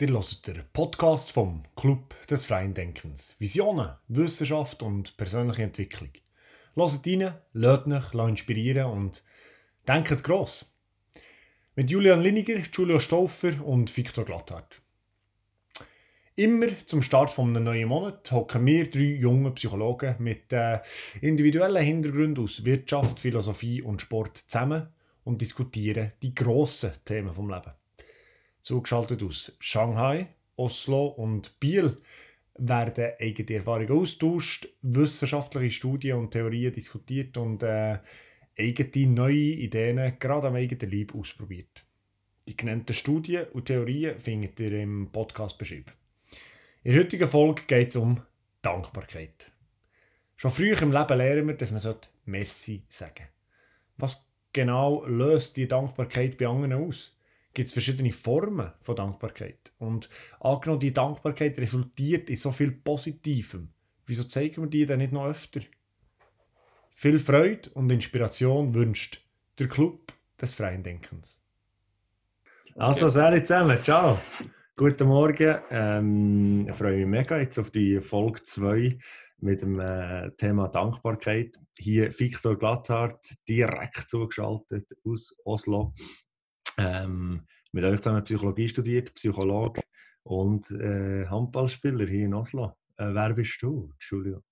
Ihr hört den Podcast vom Club des Freien Denkens. Visionen, Wissenschaft und persönliche Entwicklung. Hört rein, lasst euch inspirieren und denkt gross. Mit Julian Liniger, Julio Stauffer und Viktor Glatthardt. Immer zum Start eines neuen Monats hocken wir drei junge Psychologen mit äh, individuellen Hintergründen aus Wirtschaft, Philosophie und Sport zusammen und diskutieren die grossen Themen vom Leben. Zugeschaltet aus Shanghai, Oslo und Biel werden eigene Erfahrungen austauscht, wissenschaftliche Studien und Theorien diskutiert und äh, eigene neue Ideen gerade am eigenen Leib ausprobiert. Die genannten Studien und Theorien findet ihr im Podcast beschrieben. In der heutigen Folge geht es um Dankbarkeit. Schon früh im Leben lernen wir, dass man Merci sagen sollte. Was genau löst die Dankbarkeit bei anderen aus? Gibt es verschiedene Formen von Dankbarkeit. Und angenommen, die Dankbarkeit resultiert in so viel Positivem. Wieso zeigen wir die dann nicht noch öfter? Viel Freude und Inspiration wünscht der Club des freien Denkens. Okay. Also, sehr zusammen. Ciao. Guten Morgen. Ähm, ich freue mich mega jetzt auf die Folge 2 mit dem äh, Thema Dankbarkeit. Hier Viktor Glatthardt, direkt zugeschaltet aus Oslo ähm, mit euch zusammen Psychologie studiert, Psychologe und äh, Handballspieler hier in Oslo. Äh, wer bist du, Julio?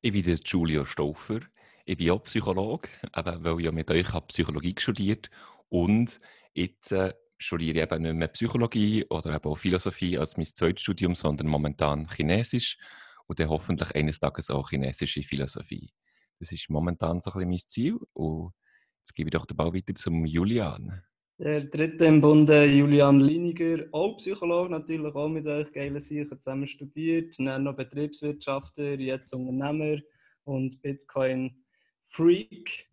Ich bin der Julio Stauffer. Ich bin auch Psychologe, eben, weil ich mit euch habe Psychologie studiert und jetzt äh, studiere ich eben nicht mehr Psychologie oder eben auch Philosophie als mein zweites Studium, sondern momentan Chinesisch und dann hoffentlich eines Tages auch chinesische Philosophie. Das ist momentan so ein bisschen mein Ziel und jetzt gebe ich doch den Ball weiter zum Julian. Der dritte im Bunde, Julian Liniger, auch Psychologe natürlich, auch mit euch geile Sachen zusammen studiert, dann noch Betriebswirtschaftler, jetzt Unternehmer und Bitcoin-Freak.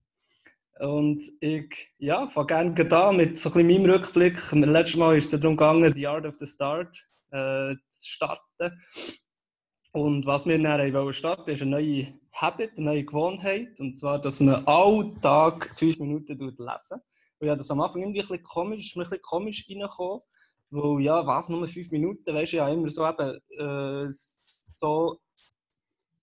Und ich ja, fange gerne da mit so ein meinem Rückblick. Letztes Mal ist es darum gegangen, die Art of the Start äh, zu starten. Und was wir dann wollen starten, ist eine neue Habit, eine neue Gewohnheit. Und zwar, dass man all Tag fünf Minuten lesen. Und ja, das am Anfang irgendwie ein bisschen komisch, ist mir ein bisschen komisch reingekommen. Weil, ja, was, nur fünf Minuten, weißt du, ja immer so eben, äh, so,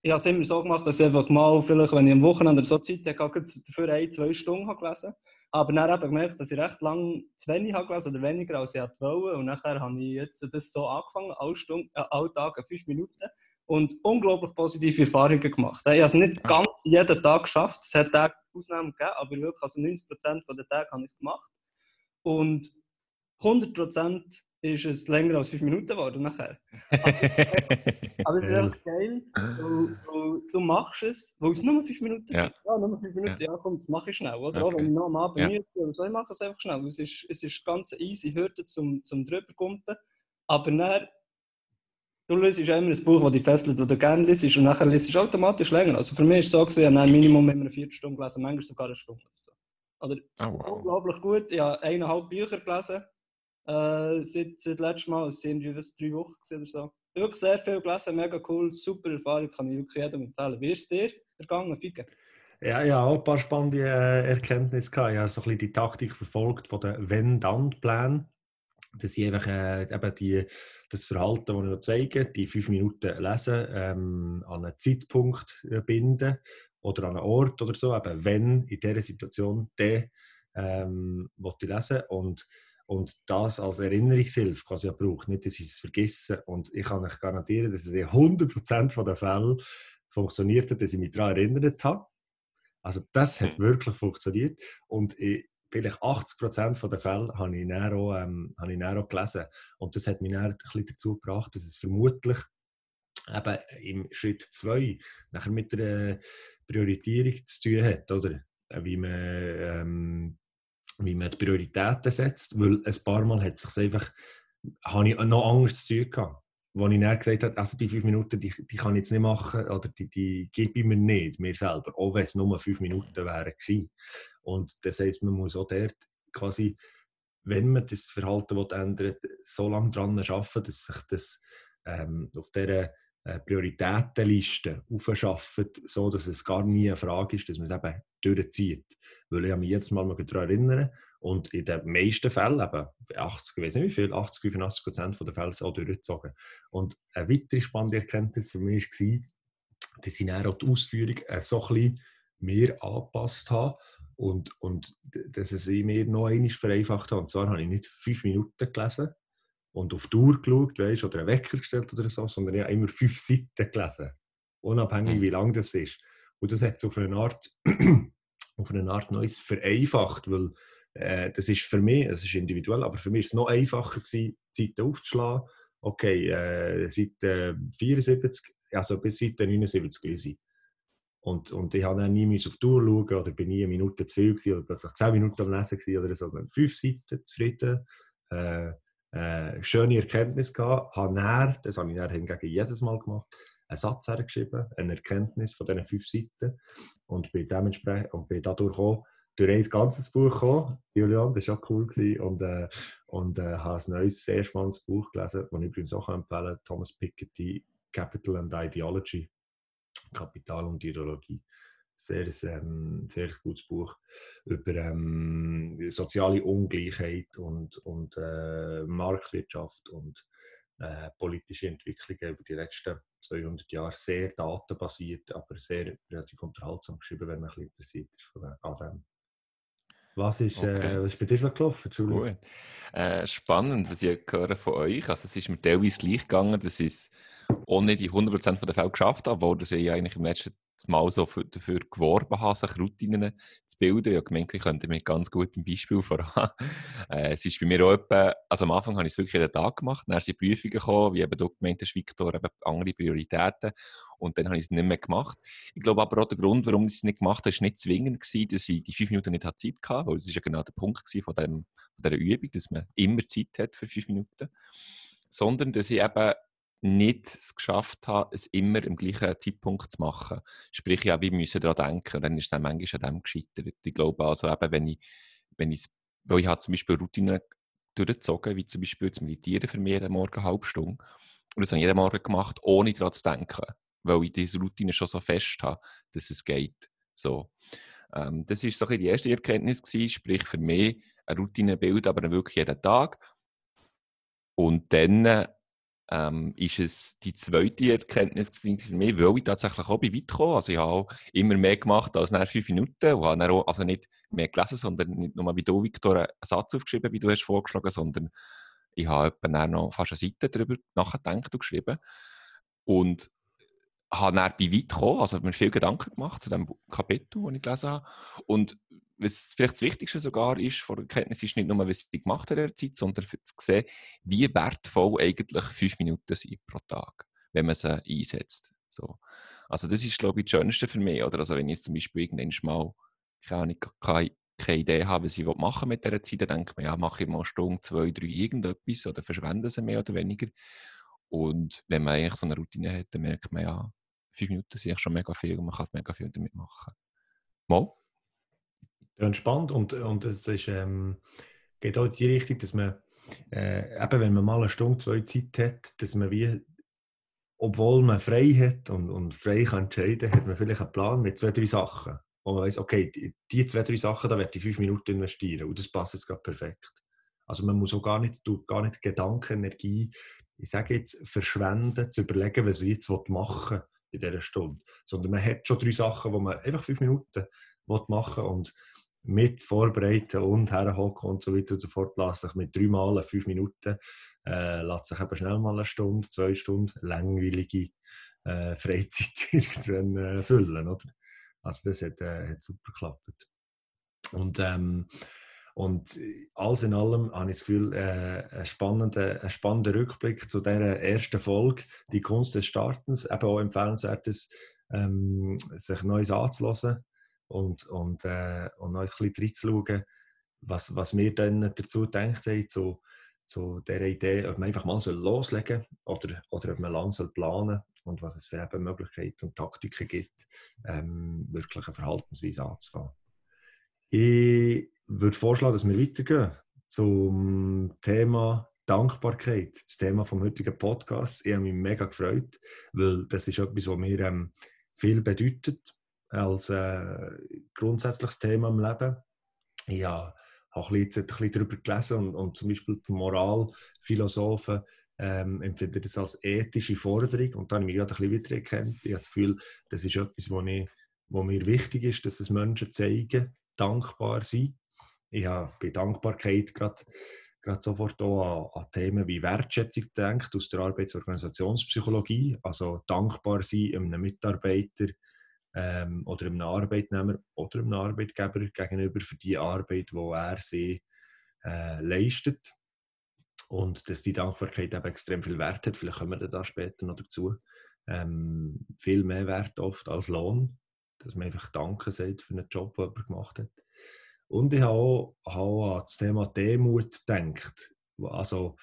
ich habe es immer so gemacht, dass ich einfach mal, vielleicht, wenn ich am Wochenende so Zeit habe, dafür ein, zwei Stunden habe gelesen. Aber dann habe ich gemerkt, dass ich recht lange zu wenig habe gelesen oder weniger als ich wollte. Und nachher habe ich jetzt das so angefangen, alle, Stunden, äh, alle Tage fünf Minuten und unglaublich positive Erfahrungen gemacht. Ich habe es nicht ganz jeden Tag geschafft. Es hat Tage Ausnahmen gegeben, aber wirklich also 90% der Tage habe ich es gemacht. Und 100% ist es länger als 5 Minuten geworden nachher. aber, es ist echt geil. Du, du, du, machst es, weil es nur 5 Minuten ja. sind. Ja, nur 5 Minuten, ja, ja komm, das mache ich schnell. Oder? Okay. Wenn ich noch am Abend ja. müde oder so, ich mache es einfach schnell. Es ist, es ist ganz easy Hürde zum, zum drüberkumpen. Aber dann Du liest immer ein Buch, das dich fesselt, das du gerne liest, und nachher liest du automatisch länger. Also für mich ist es so, gewesen, ich habe Minimum immer eine Viertelstunde gelesen, manchmal sogar eine Stunde. Oder, so. oder oh, wow. unglaublich gut. Ich habe eineinhalb Bücher gelesen, äh, seit, seit letztem Mal. Es sind was, drei Wochen oder so. Wirklich sehr viel gelesen, mega cool, super Erfahrung, kann ich wirklich jedem empfehlen. Wie ist es dir ergangen, Fike? Ja, ja, auch ein paar spannende äh, Erkenntnisse gehabt. Ich habe so ein bisschen die Taktik verfolgt von den Wenn-Dann-Plänen dass ich einfach äh, eben die, das Verhalten, das ich noch zeige, die fünf Minuten lesen, ähm, an einen Zeitpunkt äh, binden oder an einen Ort oder so, eben wenn in dieser Situation der ähm, ich lesen und und das als Erinnerungshilfe quasi ja braucht, nicht, dass ich es vergesse. Und ich kann euch garantieren, dass es in 100% der Fälle funktioniert hat, dass ich mich daran erinnert habe. Also das hat hm. wirklich funktioniert. Und ich, vielleicht 80 Prozent der Fälle habe ich, dann auch, ähm, habe ich dann auch gelesen. Und das hat mich dann ein bisschen dazu gebracht, dass es vermutlich eben im Schritt 2 nachher mit der Prioritierung zu tun hat, oder? Äh, wie man, ähm, wie man die Prioritäten setzt, weil ein paar Mal hat es sich einfach, habe ich noch Angst zu tun gehabt wo ich dann gesagt habe, also die fünf Minuten, die, die kann ich jetzt nicht machen oder die, die gebe ich mir nicht, mir selber, auch wenn es nur fünf Minuten wären gewesen. Und das heisst, man muss auch dort quasi, wenn man das Verhalten ändert, so lange daran arbeiten, dass sich das ähm, auf dieser eine Prioritätenliste aufschafft, so dass es gar nie eine Frage ist, dass man es eben durchzieht. Weil ich mich jedes Mal daran erinnere und in den meisten Fällen, eben 80, ich weiß nicht wie viel, 80, 85 Prozent der Fälle auch durchgezogen. Und eine weitere spannende Erkenntnis für mich war, dass ich dann auch die Ausführung so ein bisschen mehr angepasst habe und, und dass es mir noch einmal vereinfacht hat. Und zwar habe ich nicht fünf Minuten gelesen, und auf die Uhr geschaut, weißt, oder einen Wecker gestellt oder so, sondern ich habe immer fünf Seiten gelesen. Unabhängig, mhm. wie lang das ist. Und das hat es auf eine Art, auf eine Art Neues vereinfacht, weil äh, das ist für mich, es ist individuell, aber für mich ist es noch einfacher gewesen, Seiten aufzuschlagen. Okay, äh, Seite 74, also bis Seite 79 lese und, und ich habe dann nie auf die Uhr schauen oder bin nie eine Minute zu viel gewesen, oder plötzlich zehn Minuten am Lesen gewesen, oder so. Fünf Seiten zufrieden. Äh, äh, schöne Erkenntnis gehabt, habe dann, das habe ich dann hingegen jedes Mal gemacht, einen Satz hergeschrieben, eine Erkenntnis von diesen fünf Seiten und bin dementsprechend und bin dadurch auch durch ein ganzes Buch gekommen. Julian, das war auch cool gewesen, und, äh, und äh, habe ein neues, sehr spannendes Buch gelesen, das ich übrigens auch empfehlen kann, Thomas Piketty, Capital and Ideology, Kapital und Ideologie sehr, ähm, sehr gutes Buch über ähm, soziale Ungleichheit und, und äh, Marktwirtschaft und äh, politische Entwicklungen über die letzten 200 Jahre. Sehr datenbasiert, aber sehr relativ unterhaltsam geschrieben, wenn man ein bisschen interessiert ist von, an dem. Was ist, äh, okay. äh, was ist bei dir so gelaufen? Cool. Äh, spannend, was ich höre von euch. Also es ist mir teilweise gleich gegangen, dass ich es ohne die 100% der Fälle geschafft habe, obwohl das ich eigentlich im letzten mal so für, dafür geworben habe, sich Routinen zu bilden. Ich habe ich könnte mit ganz gutem Beispiel voran. äh, es ist bei mir auch etwa, also am Anfang habe ich es wirklich jeden Tag gemacht, dann sind Prüfungen gekommen, wie eben du gemeint hast, Victor, eben andere Prioritäten und dann habe ich es nicht mehr gemacht. Ich glaube aber auch der Grund, warum ich es nicht gemacht habe, war nicht zwingend gewesen, dass ich die fünf Minuten nicht Zeit hatte, weil das ist ja genau der Punkt von, dem, von dieser Übung, dass man immer Zeit hat für fünf Minuten, sondern dass ich eben nicht es geschafft habe, es immer im gleichen Zeitpunkt zu machen. Sprich, ja, wir müssen daran denken. Dann ist dann manchmal an dem gescheitert. Ich glaube also eben, wenn ich, wenn ich, weil ich habe zum Beispiel Routinen durchgezogen, wie zum Beispiel das Meditieren für mich jeden Morgen eine halbe Stunde. Und das habe ich jeden Morgen gemacht, ohne daran zu denken. Weil ich diese Routine schon so fest habe, dass es geht. So. Ähm, das war so die erste Erkenntnis gewesen, sprich für mich eine Routine aber wirklich jeden Tag. Und dann ähm, ist es die zweite Erkenntnis für mich, weil ich tatsächlich auch bei weit gekommen. Also ich habe auch immer mehr gemacht als nach fünf Minuten und habe auch, also nicht mehr gelesen, sondern nicht nur wie du, Victor, einen Satz aufgeschrieben, wie du hast vorgeschlagen, sondern ich habe etwa noch fast eine Seite darüber nachgedacht und geschrieben. Und habe dann bei weit gekommen, also habe mir viel Gedanken gemacht zu dem Kapitel, das ich gelesen habe. Und was vielleicht das Wichtigste sogar ist, von der Erkenntnis ist nicht nur, was sie gemacht hat in der Zeit, sondern zu sehen, wie wertvoll eigentlich fünf Minuten sind pro Tag, wenn man sie einsetzt. So. Also das ist, glaube ich, das Schönste für mich. Oder? Also wenn ich jetzt zum Beispiel irgendwann mal keine, keine, keine Idee habe, was ich machen mit dieser Zeit, dann denke ich mir, ja, mache ich mal eine Stunde, zwei, drei, irgendetwas oder verschwende sie mehr oder weniger. Und wenn man eigentlich so eine Routine hat, dann merkt man, ja, fünf Minuten sind schon mega viel und man kann mega viel damit machen. Mal? Ja, spannend und, und es ist, ähm, geht auch in die Richtung, dass man, äh, eben wenn man mal eine Stunde, zwei Zeit hat, dass man wie, obwohl man frei hat und, und frei kann entscheiden, hat man vielleicht einen Plan mit zwei, drei Sachen. Und man weiß, okay, die, die zwei, drei Sachen, da werde ich fünf Minuten investieren und das passt jetzt gerade perfekt. Also man muss auch gar nicht, gar nicht Gedankenenergie, ich sage jetzt, verschwenden, zu überlegen, was ich jetzt machen will in dieser Stunde. Sondern man hat schon drei Sachen, wo man einfach fünf Minuten machen will und mit vorbereiten und herhocken und so weiter und so fort, lässt sich mit drei Malen fünf Minuten, äh, lässt sich eben schnell mal eine Stunde, zwei Stunden langweilige äh, Freizeit irgendwann äh, füllen, oder? Also das hat, äh, hat super geklappt. Und, ähm, und alles in allem habe ich das Gefühl, äh, ein, spannender, ein spannender Rückblick zu dieser ersten Folge, die Kunst des Startens, eben auch empfehlenswert ist, ähm, sich Neues anzulassen und, und, äh, und noch ein bisschen reinzuschauen, was, was wir dann dazu gedacht haben, zu, zu dieser Idee, ob man einfach mal loslegen soll oder, oder ob man lang soll planen und was es für eben Möglichkeiten und Taktiken gibt, ähm, wirklich eine Verhaltensweise anzufangen. Ich würde vorschlagen, dass wir weitergehen zum Thema Dankbarkeit, das Thema vom heutigen Podcast. Ich habe mich mega gefreut, weil das ist etwas, was mir ähm, viel bedeutet als äh, grundsätzliches Thema im Leben. Ich habe habe jetzt ein bisschen darüber gelesen und, und zum Beispiel die Moralphilosophen ähm, empfinden das als ethische Forderung und da habe ich mich gerade ein bisschen wieder erkannt. Ich habe das Gefühl, das ist etwas, was, was mir wichtig ist, dass es Menschen zeigen, dankbar sind. Ich habe bei Dankbarkeit gerade, gerade sofort auch an, an Themen wie Wertschätzung gedacht aus der Arbeits- und Organisationspsychologie, also dankbar sein einem Mitarbeiter, ähm, oder einem Arbeitnehmer oder einem Arbeitgeber gegenüber für die Arbeit, die er sie äh, leistet. Und dass die Dankbarkeit eben extrem viel Wert hat, vielleicht kommen wir da später noch dazu, ähm, viel mehr Wert oft als Lohn, dass man einfach Danke sagt für einen Job, den jemand gemacht hat. Und ich habe auch, auch an das Thema Demut gedacht. Also,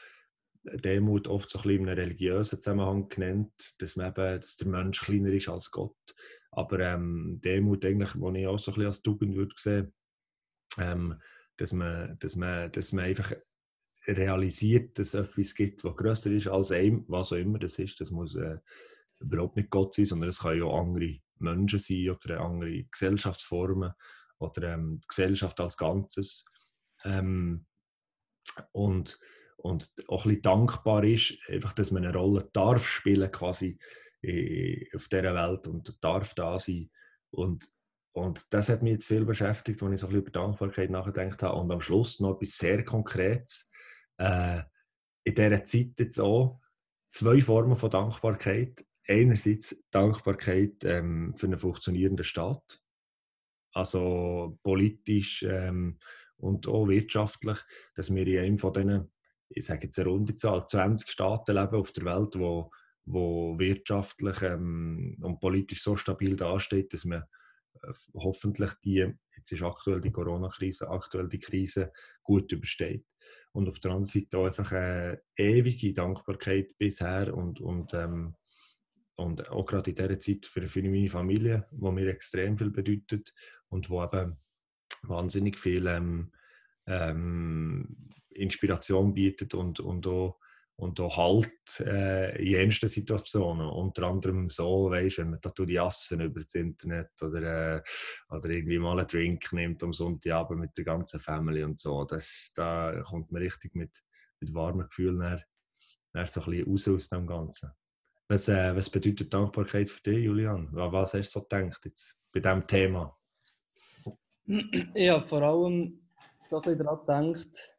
Demut oft so ein bisschen in einem religiösen Zusammenhang genannt, dass, man eben, dass der Mensch kleiner ist als Gott. Aber ähm, Demut, eigentlich, die ich auch so ein bisschen als Tugend würde sehen, ähm, dass, man, dass, man, dass man einfach realisiert, dass es etwas gibt, was grösser ist als einem, was auch immer das ist. Das muss äh, überhaupt nicht Gott sein, sondern es können ja auch andere Menschen sein oder andere Gesellschaftsformen oder ähm, die Gesellschaft als Ganzes. Ähm, und, und auch ein bisschen dankbar ist, einfach, dass man eine Rolle darf spielen quasi auf dieser Welt und darf da sein. Und, und das hat mich jetzt viel beschäftigt, als ich so ein bisschen über Dankbarkeit nachgedacht habe. Und am Schluss noch etwas sehr Konkretes. Äh, in dieser Zeit jetzt auch zwei Formen von Dankbarkeit. Einerseits Dankbarkeit ähm, für einen funktionierenden Staat, also politisch ähm, und auch wirtschaftlich, dass wir in einem von diesen, ich sage jetzt eine runde Zahl, 20 Staaten leben auf der Welt, wo wo wirtschaftlich ähm, und politisch so stabil dasteht, dass man äh, hoffentlich die, jetzt ist aktuell die Corona-Krise, aktuell die Krise gut übersteht. Und auf der anderen Seite auch einfach eine ewige Dankbarkeit bisher und, und, ähm, und auch gerade in dieser Zeit für, für meine Familie, wo mir extrem viel bedeutet und wo eben wahnsinnig viel ähm, ähm, Inspiration bietet und, und auch und auch Halt äh, in ernsten Situationen. Unter anderem so, weißt, wenn man da die über das Internet oder, äh, oder irgendwie mal einen Drink nimmt am Sonntagabend mit der ganzen Family und so. Das, da kommt man richtig mit, mit warmen Gefühlen näher, näher so ein bisschen raus aus dem Ganzen. Was, äh, was bedeutet Dankbarkeit für dich, Julian? Was hast du so gedacht jetzt bei diesem Thema? Ja, vor allem ein bisschen daran gedacht,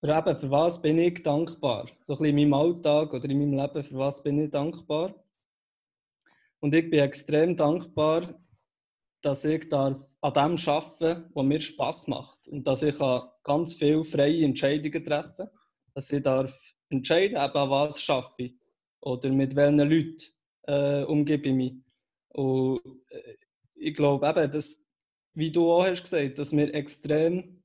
für, eben, für was bin ich dankbar? So ein in meinem Alltag oder in meinem Leben, für was bin ich dankbar? Und ich bin extrem dankbar, dass ich darf an dem arbeiten was mir Spass macht. Und dass ich ganz viele freie Entscheidungen treffen kann. Dass ich darf entscheiden darf, was schaffe ich. Oder mit welchen Leuten äh, umgebe ich mich. Und äh, ich glaube eben, dass, wie du auch hast gesagt, dass wir extrem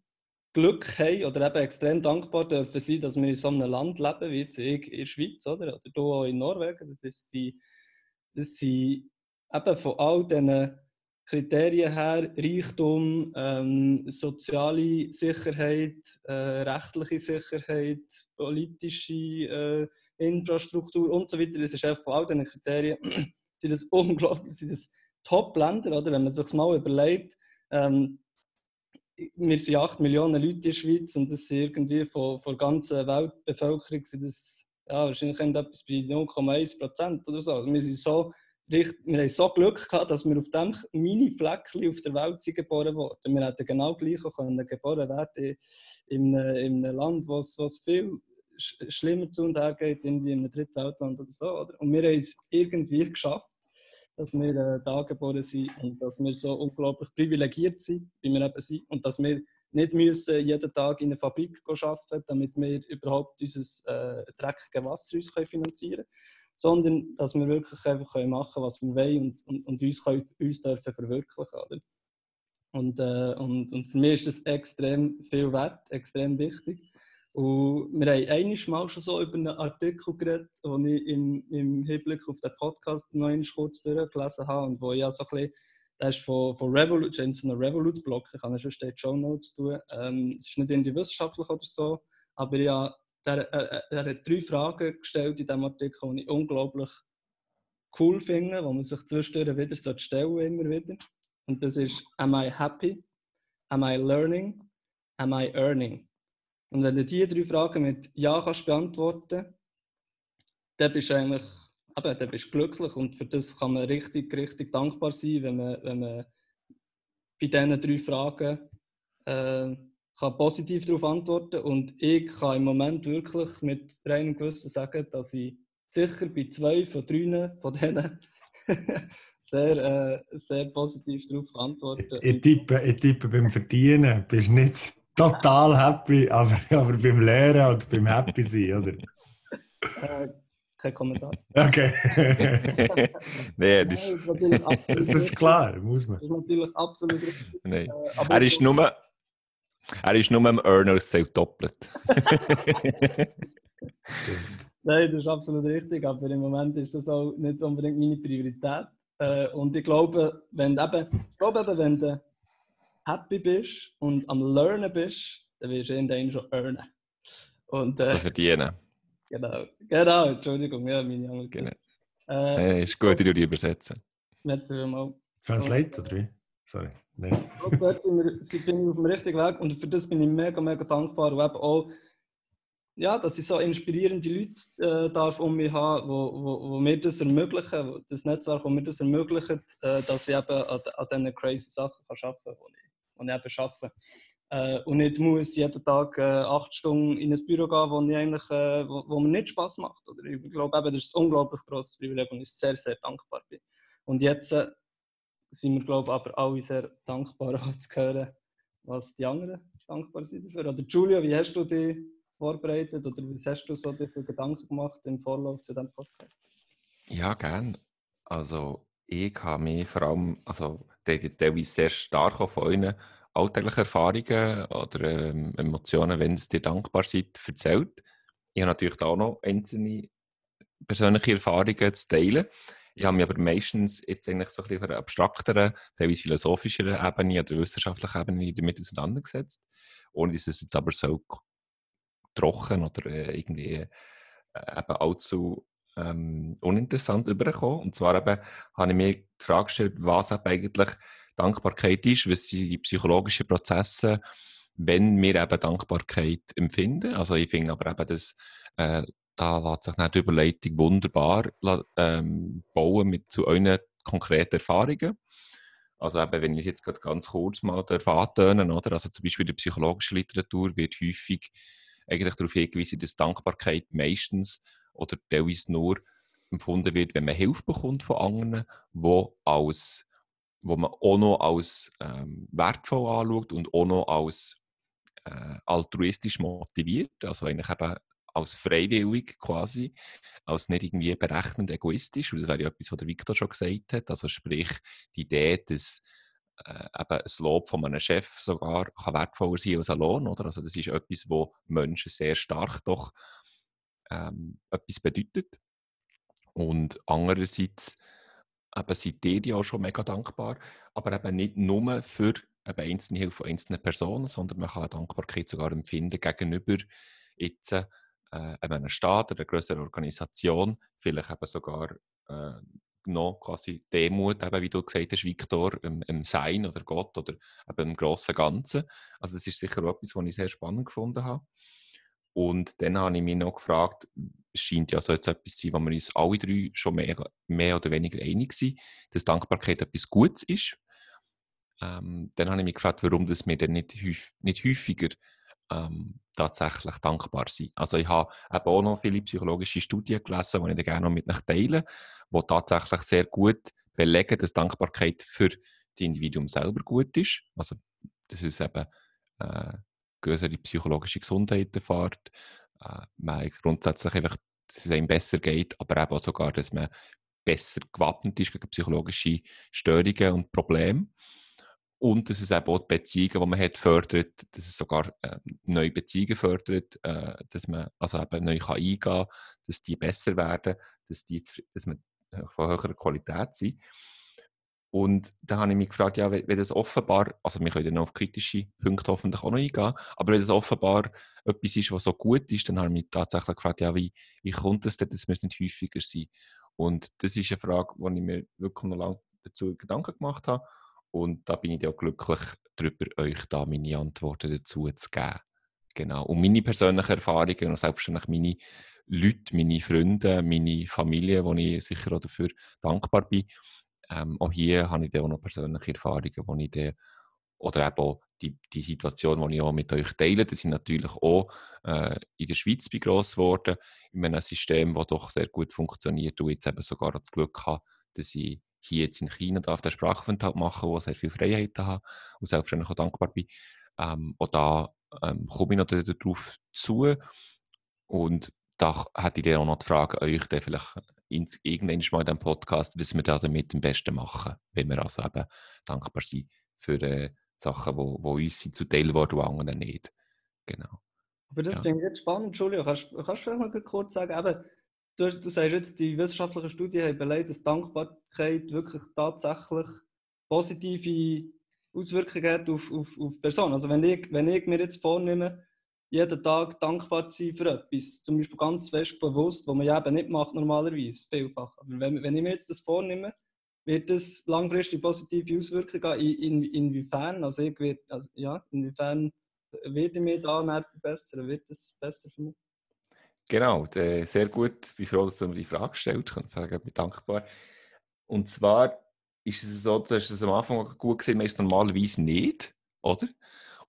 Glück haben oder eben extrem dankbar dürfen sein, dass wir in so einem Land leben, wie jetzt ich in der Schweiz oder, oder du auch in Norwegen. Das, ist die, das sind eben von all diesen Kriterien her Reichtum, ähm, soziale Sicherheit, äh, rechtliche Sicherheit, politische äh, Infrastruktur und so weiter. Das ist einfach von all diesen Kriterien sind das unglaublich, sind das Top-Länder, oder? Wenn man sich mal überlegt, ähm, wir sind 8 Millionen Leute in der Schweiz und das sind irgendwie von, von der ganzen Weltbevölkerung sind das ja, wahrscheinlich etwas bei 0,1 Prozent oder so. Also wir, sind so, wir haben so Glück gehabt, dass wir auf diesem Mini-Fleckchen auf der Welt sind geboren wurden. Wir hätten genau gleich können geboren werden in, in einem Land, wo es viel schlimmer zu und her geht, in einem dritten Weltland oder so. Oder? Und wir haben es irgendwie geschafft dass wir äh, da geboren sind und dass wir so unglaublich privilegiert sind, wie wir eben sind. Und dass wir nicht müssen jeden Tag in eine Fabrik arbeiten damit wir überhaupt unser äh, dreckiges Wasser uns können finanzieren können. Sondern dass wir wirklich einfach können machen können, was wir wollen und, und, und uns, können, uns dürfen verwirklichen oder? Und, äh, und, und für mich ist das extrem viel wert, extrem wichtig. Und wir haben einiges Mal schon so über einen Artikel geredet, den ich im, im Hinblick auf den Podcast noch kurz durchgelesen habe und wo ich so ein bisschen, das ist von, von Revolut, in so einem Revolut-Blog, ich kann ja schon die Show Notes tun. Ähm, es ist nicht irgendwie wissenschaftlich oder so, aber habe er, er, er hat drei Fragen gestellt in diesem Artikel, die ich unglaublich cool finde, wo man sich zwischendurch wieder so stellen immer wieder. Und das ist, am I happy? Am I learning? Am I earning? Und wenn du diese drei Fragen mit Ja kannst beantworten, dann bist du eigentlich eben, dann bist du glücklich. Und für das kann man richtig, richtig dankbar sein, wenn man, wenn man bei diesen drei Fragen äh, kann positiv darauf antworten und ich kann im Moment wirklich mit reinem Gewissen sagen, dass ich sicher bei zwei von drei von denen sehr, äh, sehr positiv darauf antworten. Ich, ich, tippe, ich tippe beim Verdienen. Bist nicht total happy, aber, aber beim Lehren und beim Happy sein, oder? Äh, kein Kommentar. Okay. nee, das ist, das ist klar, muss man. Das ist natürlich absolut richtig. Nein. Äh, Er ist nur, er ist nur am Earner, zählt doppelt. Nein, das ist absolut richtig, aber im Moment ist das auch nicht unbedingt meine Priorität. Äh, und ich glaube, wenn, eben, ich glaube eben, wenn du happy bist und am Lernen bist, dann wirst du irgendwann schon earnen. Und Also äh, verdienen. genau, genau, Entschuldigung, ja, meine Angel. Genau. Äh, Äh, ist gut, ich würde übersetzen. merci vielmals. Translate, oder wie? Sorry. Nein. Ich glaube, dort sind wir, sind- bin ich auf dem richtigen Weg und für das bin ich mega, mega dankbar. Und eben auch, ja, dass ich so inspirierende Leute äh, darf um mich haben, wo, wo, wo mir das ermöglichen, das Netzwerk, wo mir das ermöglicht, äh, dass ich eben an, an diesen crazy Sachen kann arbeiten kann, die ich, die eben arbeite. Äh, und nicht muss jeden Tag äh, acht Stunden in ein Büro gehen, wo, ich eigentlich, äh, wo, wo mir nicht Spaß macht. Oder ich glaube, eben, das ist ein unglaublich grosses Privileg und ich sehr, sehr dankbar bin. Und jetzt äh, sind wir, glaube ich, aber alle sehr dankbar, zu hören, was die anderen dankbar sind dafür. Oder Julia, wie hast du dich vorbereitet oder was hast du so dir für Gedanken gemacht im Vorlauf zu diesem Podcast? Ja, gern. Also, ich habe mich vor allem, also, der hat jetzt teilweise sehr stark auf euren alltäglichen Erfahrungen oder ähm, Emotionen, wenn es dir dankbar seid, erzählt. Ich habe natürlich auch noch einzelne persönliche Erfahrungen zu teilen. Ich habe mich aber meistens jetzt eigentlich so ein bisschen auf einer abstrakteren, teilweise philosophischeren Ebene oder wissenschaftlichen Ebene damit auseinandergesetzt. Ohne dass es jetzt aber so trocken oder äh, irgendwie äh, eben allzu ähm, uninteressant überkommen. Und zwar eben, habe ich mir die Frage gestellt, was eigentlich Dankbarkeit ist, was sind die psychologischen Prozesse, wenn wir eben Dankbarkeit empfinden. Also ich finde aber eben, dass äh, da lässt sich nicht die Überleitung wunderbar ähm, bauen mit zu euren konkreten Erfahrungen. Also eben, wenn ich jetzt gerade ganz kurz mal antönen, oder? Also zum Beispiel in der psychologischen Literatur wird häufig eigentlich darauf hingewiesen, dass Dankbarkeit meistens oder teilweise nur empfunden wird, wenn man Hilfe bekommt von anderen, wo, als, wo man auch noch als ähm, wertvoll anschaut und auch noch als äh, altruistisch motiviert, also eigentlich eben als freiwillig quasi, als nicht irgendwie berechnend egoistisch, das wäre ja etwas, was der Victor schon gesagt hat, also sprich die Idee, dass äh, eben ein Lob von einem Chef sogar kann wertvoller sein als ein Lohn, oder? Also das ist etwas, wo Menschen sehr stark doch ähm, etwas bedeutet. Und andererseits eben seid ihr ja schon mega dankbar, aber eben nicht nur für eben einzelne Hilfe einzelnen Personen, sondern man kann Dankbarkeit sogar empfinden gegenüber jetzt äh, einem Staat oder einer größeren Organisation, vielleicht eben sogar äh, noch quasi Demut, eben, wie du gesagt hast, Viktor, im, im Sein oder Gott oder eben im grossen Ganzen. Also das ist sicher etwas, was ich sehr spannend gefunden habe. Und dann habe ich mich noch gefragt, es scheint ja so etwas zu sein, wo wir uns alle drei schon mehr, mehr oder weniger einig sind, dass Dankbarkeit etwas Gutes ist. Ähm, dann habe ich mich gefragt, warum das wir dann nicht, häuf, nicht häufiger ähm, tatsächlich dankbar sind. Also ich habe eben auch noch viele psychologische Studien gelesen, die ich dann gerne noch mit euch teile, die tatsächlich sehr gut belegen, dass Dankbarkeit für das Individuum selber gut ist. Also dass es eben äh, größere psychologische Gesundheit erfährt, äh, man grundsätzlich einfach, dass es einem besser geht, aber eben auch sogar, dass man besser gewappnet ist gegen psychologische Störungen und Probleme. Und dass es eben auch die Beziehungen, die man hat, fördert, dass es sogar äh, neue Beziehungen fördert, äh, dass man also eben neu kann eingehen kann, dass die besser werden, dass, die, dass man äh, von höherer Qualität sind. Und da habe ich mich gefragt, ja, wenn das offenbar, also wir können dann auf kritische Punkte hoffentlich auch noch eingehen, aber wenn das offenbar etwas ist, was so gut ist, dann habe ich mich tatsächlich gefragt, ja, wie, wie kommt es denn, das muss nicht häufiger sein? Und das ist eine Frage, die ich mir wirklich noch lange dazu Gedanken gemacht habe. Und da bin ich auch glücklich darüber, euch da meine Antworten dazu zu geben. Genau. Und meine persönlichen Erfahrungen und selbstverständlich meine Leute, meine Freunde, meine Familie, wo ich sicher auch dafür dankbar bin. Ähm, auch hier habe ich dann auch noch persönliche Erfahrungen, wo ich dann, oder eben auch die, die Situation, die ich auch mit euch teile, das sind natürlich auch äh, in der Schweiz bin gross geworden, in einem System, das doch sehr gut funktioniert und jetzt eben sogar das Glück habe, dass ich hier jetzt in China darf den Sprachaufenthalt machen, wo sehr viel Freiheit habe und selbstverständlich auch dankbar bin. Ähm, auch da ähm, komme ich noch darauf zu. Und da hätte ich dann auch noch die Frage euch, dann vielleicht ins, irgendwann mal in diesem Podcast, was wir da damit am besten machen, wenn wir also eben dankbar sind für äh, Sachen, die wo, wo uns sind zu teilen wurden und anderen nicht. Genau. Aber das ja. finde ich jetzt spannend, Julio. Kannst, kannst du vielleicht noch kurz sagen, eben, du, du sagst jetzt, die wissenschaftlichen Studien haben beleidigt, dass Dankbarkeit wirklich tatsächlich positive Auswirkungen hat auf, auf, auf Personen. Also wenn ich, wenn ich mir jetzt vornehme, jeden Tag dankbar zu sein für etwas, zum Beispiel ganz fest bewusst, was man ja eben nicht macht normalerweise, vielfach. Aber wenn, wenn ich mir jetzt das vornehme, wird das langfristig positive Auswirkungen haben. In, in, inwiefern, also ich wird, also ja, inwiefern werde ich mich da mehr verbessern, wird das besser für mich? Genau, sehr gut. Ich bin froh, dass du mir die Frage gestellt hast. Ich bin dankbar. Und zwar ist es so, du hast es am Anfang gut gesehen, man ist normalerweise nicht, oder?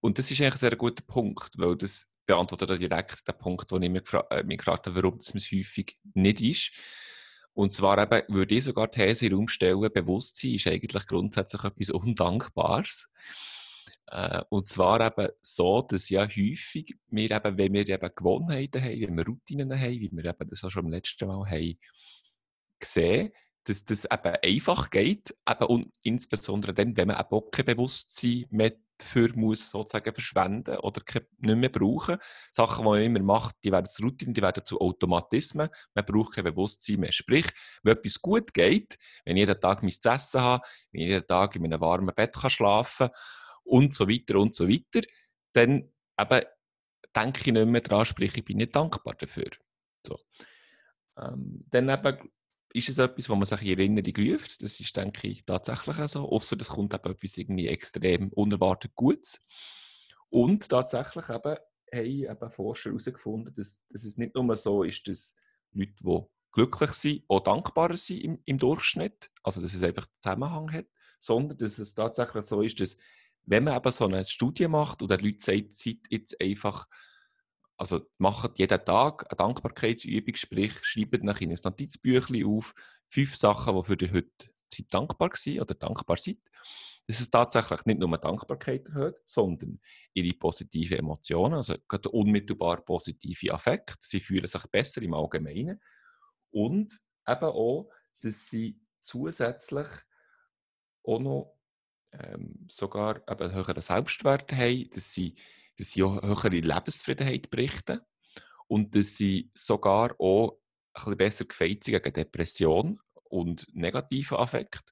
Und das ist eigentlich ein sehr guter Punkt, weil das beantwortet direkt den Punkt, den ich mich, gefra äh, mich gefragt habe, warum das häufig nicht ist. Und zwar eben, würde ich sogar die These herumstellen, Bewusstsein ist eigentlich grundsätzlich etwas Undankbares. Äh, und zwar eben so, dass ja häufig wir eben, wenn wir eben Gewohnheiten haben, wenn wir Routinen haben, wie wir eben das auch schon im letzten Mal haben gesehen, dass das eben einfach geht, eben und insbesondere dann, wenn man auch kein Bewusstsein mehr dafür muss sozusagen verschwenden oder nicht mehr brauchen. Sachen, die man immer macht, die werden zu Routinen, die werden zu Automatismen. Man braucht kein Bewusstsein mehr. Sprich, wenn etwas gut geht, wenn ich jeden Tag mein Essen habe, wenn ich jeden Tag in einem warmen Bett kann schlafen und so weiter und so weiter, dann eben denke ich nicht mehr daran, sprich, ich bin nicht dankbar dafür. So. Ähm, dann eben ist es etwas, wo man sich in Erinnerung ruft. Das ist, denke ich, tatsächlich auch so. Außer es kommt eben etwas irgendwie extrem unerwartet Gutes. Und tatsächlich eben, haben eben Forscher herausgefunden, dass, dass es nicht nur so ist, dass Leute, die glücklich sind, auch dankbarer sind im, im Durchschnitt, also dass es einfach Zusammenhang hat, sondern dass es tatsächlich so ist, dass wenn man eben so eine Studie macht und den Leuten sagt, seid jetzt einfach also macht jeden Tag eine Dankbarkeitsübung, sprich, schreibt nach in ein Notizbüchlein auf, fünf Sachen, die für dich heute dankbar sind oder dankbar sind. Dass es tatsächlich nicht nur Dankbarkeit erhöht, sondern ihre positiven Emotionen, also gerade unmittelbar positive Affekt. Sie fühlen sich besser im Allgemeinen. Und eben auch, dass sie zusätzlich auch noch ähm, sogar eben höheren Selbstwert haben, dass sie dass sie auch höhere Lebenszufriedenheit berichten und dass sie sogar auch ein bisschen besser gefeit sind gegen Depression und negativen Affekt.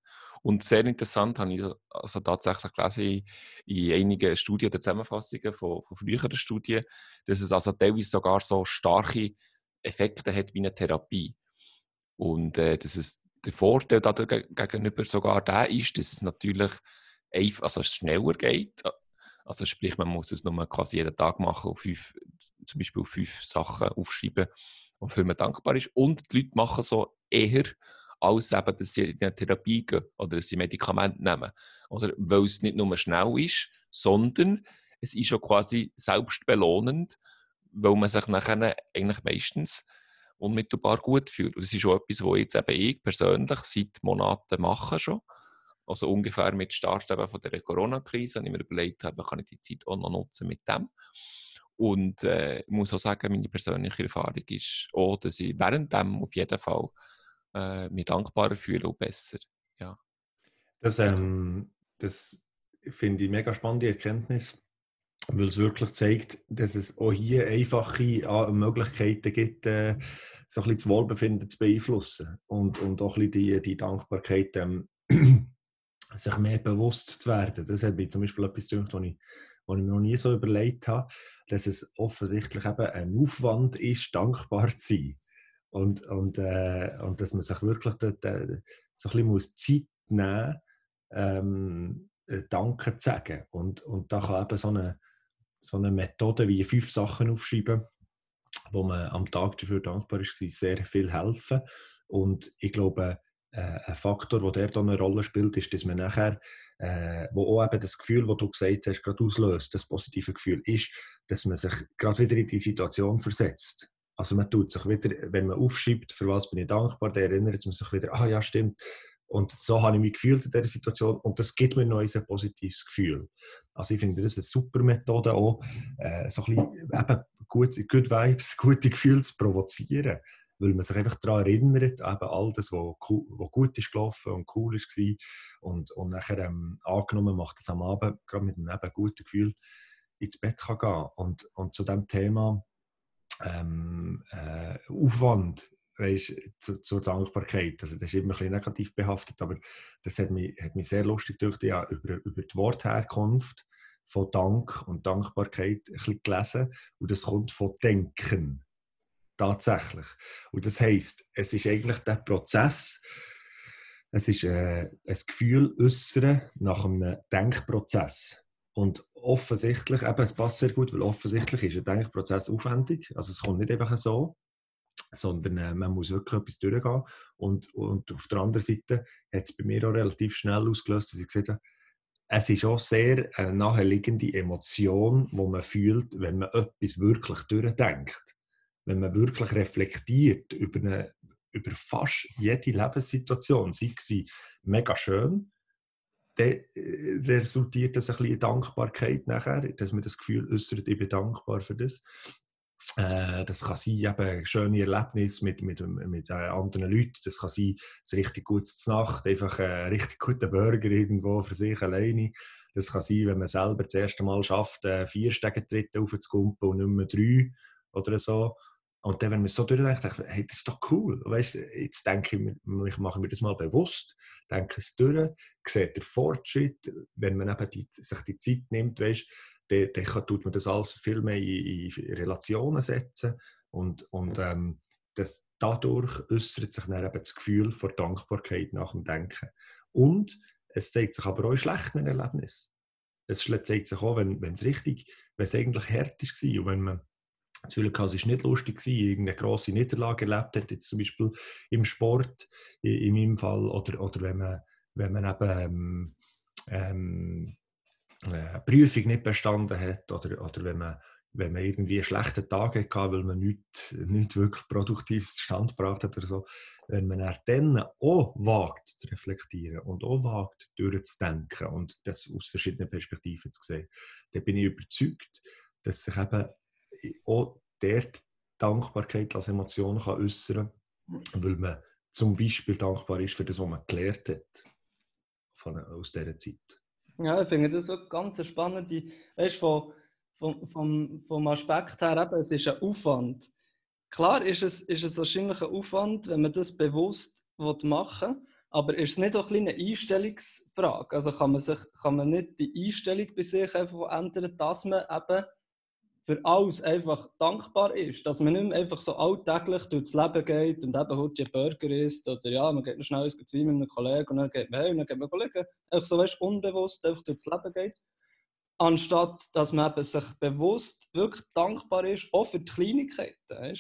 Und sehr interessant habe ich also tatsächlich gelesen in einigen Studien oder Zusammenfassungen von, von früheren Studien, dass es also teilweise sogar so starke Effekte hat wie eine Therapie. Und äh, dass es der Vorteil gegenüber sogar der ist, dass es natürlich einfach, also schneller geht, also sprich, man muss es nur quasi jeden Tag machen, auf fünf, zum Beispiel fünf Sachen aufschreiben, wofür man dankbar ist. Und die Leute machen so eher, als eben, dass sie in eine Therapie gehen oder dass sie Medikamente nehmen. Oder weil es nicht nur schnell ist, sondern es ist auch quasi selbstbelohnend, weil man sich nachher eigentlich meistens unmittelbar gut fühlt. Und das ist auch etwas, was jetzt eben ich persönlich seit Monaten mache schon also ungefähr mit Start von der Corona-Krise, habe ich mir überlegt, habe, kann ich die Zeit auch noch nutzen mit dem. Und äh, ich muss auch sagen, meine persönliche Erfahrung ist auch, dass ich während dem auf jeden Fall äh, mich dankbarer fühle und besser. Ja. Das, ähm, das finde ich mega spannende Erkenntnis, weil es wirklich zeigt, dass es auch hier einfache Möglichkeiten gibt, äh, so ein bisschen das Wohlbefinden zu beeinflussen und, und auch ein bisschen die, die Dankbarkeit ähm, sich mehr bewusst zu werden. Das hat mich zum Beispiel etwas gedacht, was ich, ich mir noch nie so überlegt habe, dass es offensichtlich eben ein Aufwand ist, dankbar zu sein. Und, und, äh, und dass man sich wirklich dort, äh, so ein bisschen muss Zeit nehmen ähm, äh, Danke zu sagen. Und, und da kann eben so eine, so eine Methode wie fünf Sachen aufschreiben, wo man am Tag dafür dankbar ist, sehr viel helfen. Und ich glaube, ein Faktor, der dort eine Rolle spielt, ist, dass man nachher, äh, wo auch eben das Gefühl, das du gesagt hast, gerade auslöst, das positive Gefühl, ist, dass man sich gerade wieder in die Situation versetzt. Also man tut sich wieder, wenn man aufschreibt, für was bin ich dankbar, dann erinnert man sich wieder, ah ja, stimmt, und so habe ich mich gefühlt in dieser Situation und das gibt mir noch ein positives Gefühl. Also ich finde, das ist eine super Methode auch, äh, so ein bisschen eben gut, Good Vibes, gute Gefühle zu provozieren, weil man sich einfach daran erinnert, eben all das, was, was gut ist gelaufen und cool war und, und nachher ähm, angenommen macht es am Abend gerade mit einem guten Gefühl ins Bett kann gehen und, und zu dem Thema ähm, äh, Aufwand weißt, zu, zur Dankbarkeit. Also das ist immer ein bisschen negativ behaftet, aber das hat mich, hat mich sehr lustig durch ja, über, über die Wortherkunft von Dank und Dankbarkeit ein bisschen gelesen und das kommt von Denken. Tatsächlich. Und das heisst, es ist eigentlich der Prozess, es ist äh, ein Gefühl äußern nach einem Denkprozess. Und offensichtlich, eben, es passt sehr gut, weil offensichtlich ist ein Denkprozess aufwendig. Also es kommt nicht einfach so sondern äh, man muss wirklich etwas durchgehen. Und, und auf der anderen Seite hat es bei mir auch relativ schnell ausgelöst, dass ich gesagt habe, es ist auch sehr eine naheliegende Emotion, die man fühlt, wenn man etwas wirklich durchdenkt. Wenn man wirklich reflektiert über, eine, über fast jede Lebenssituation, sei sie mega schön, dann äh, resultiert das ein bisschen Dankbarkeit nachher, dass man das Gefühl äußert, ich bin dankbar für das. Äh, das kann sein, eben schöne Erlebnisse mit, mit, mit äh, anderen Leuten. Das kann sein, ein richtig gutes Nacht, einfach ein richtig guter Burger irgendwo für sich alleine. Das kann sein, wenn man selber das erste Mal schafft, vier Stegentritte aufzukumpen und nicht mehr drei oder so. Und dann, wenn man so durchdenkt, denke ich, hey, das ist doch cool. Weißt, jetzt denke ich, ich mache mir das mal bewusst, denke es durch, sehe den Fortschritt, wenn man eben die, sich die Zeit nimmt, weißt, dann, dann tut man das alles viel mehr in, in Relationen setzen und, und ähm, das, dadurch äußert sich dann eben das Gefühl von Dankbarkeit nach dem Denken. Und es zeigt sich aber auch in schlechten Erlebnissen. Es zeigt sich auch, wenn, wenn es richtig, wenn es eigentlich hart war und wenn man Gefühl hatte, es war nicht lustig, war, irgendeine grosse Niederlage erlebt hat, jetzt zum Beispiel im Sport, in, in meinem Fall, oder, oder wenn man, wenn man eben ähm, ähm, eine Prüfung nicht bestanden hat oder, oder wenn, man, wenn man irgendwie einen schlechten Tag hatte, weil man nichts nicht wirklich Produktives zustande gebracht hat oder so, wenn man dann auch wagt zu reflektieren und auch wagt durchzudenken und das aus verschiedenen Perspektiven zu sehen, dann bin ich überzeugt, dass sich eben auch dort Dankbarkeit als Emotion kann äußern kann, weil man zum Beispiel dankbar ist für das, was man gelernt hat von, aus dieser Zeit. Ja, ich finde das so ganz spannend. Weißt du, vom, vom, vom Aspekt her, eben, es ist ein Aufwand. Klar ist es, ist es wahrscheinlich ein Aufwand, wenn man das bewusst machen will, aber ist es nicht auch eine Einstellungsfrage? Also kann man, sich, kann man nicht die Einstellung bei sich einfach ändern, dass man eben für alles einfach dankbar ist. Dass man nicht mehr einfach so alltäglich durchs Leben geht und eben heute einen Burger isst oder ja, man geht noch schnell ins mit einem Kollegen und dann geht man hey und dann geht man Kollegen. Einfach so weißt, unbewusst einfach durchs Leben geht. Anstatt dass man eben sich bewusst wirklich dankbar ist, auch für die Kleinigkeiten.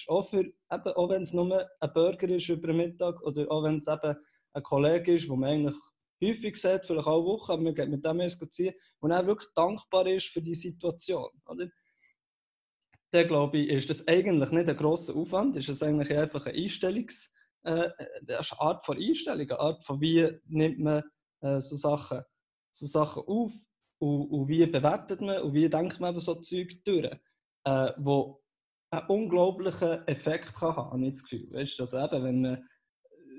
Auch, auch wenn es nur ein Burger ist über den Mittag oder auch wenn es eben ein Kollege ist, wo man eigentlich häufig sieht, vielleicht auch Wochen, aber man geht mit dem ins ziehen und er wirklich dankbar ist für die Situation. Oder? Dann glaube ich, ist das eigentlich nicht ein grosser Aufwand, ist es eigentlich einfach eine Einstellungs- äh, eine Art von Einstellung, eine Art von wie nimmt man äh, so, Sachen, so Sachen auf und, und, wie bewertet man und wie denkt man eben so Zeug durch, äh, wo einen unglaublichen Effekt kann haben, habe ich das Gefühl. Weißt du, also eben, wenn man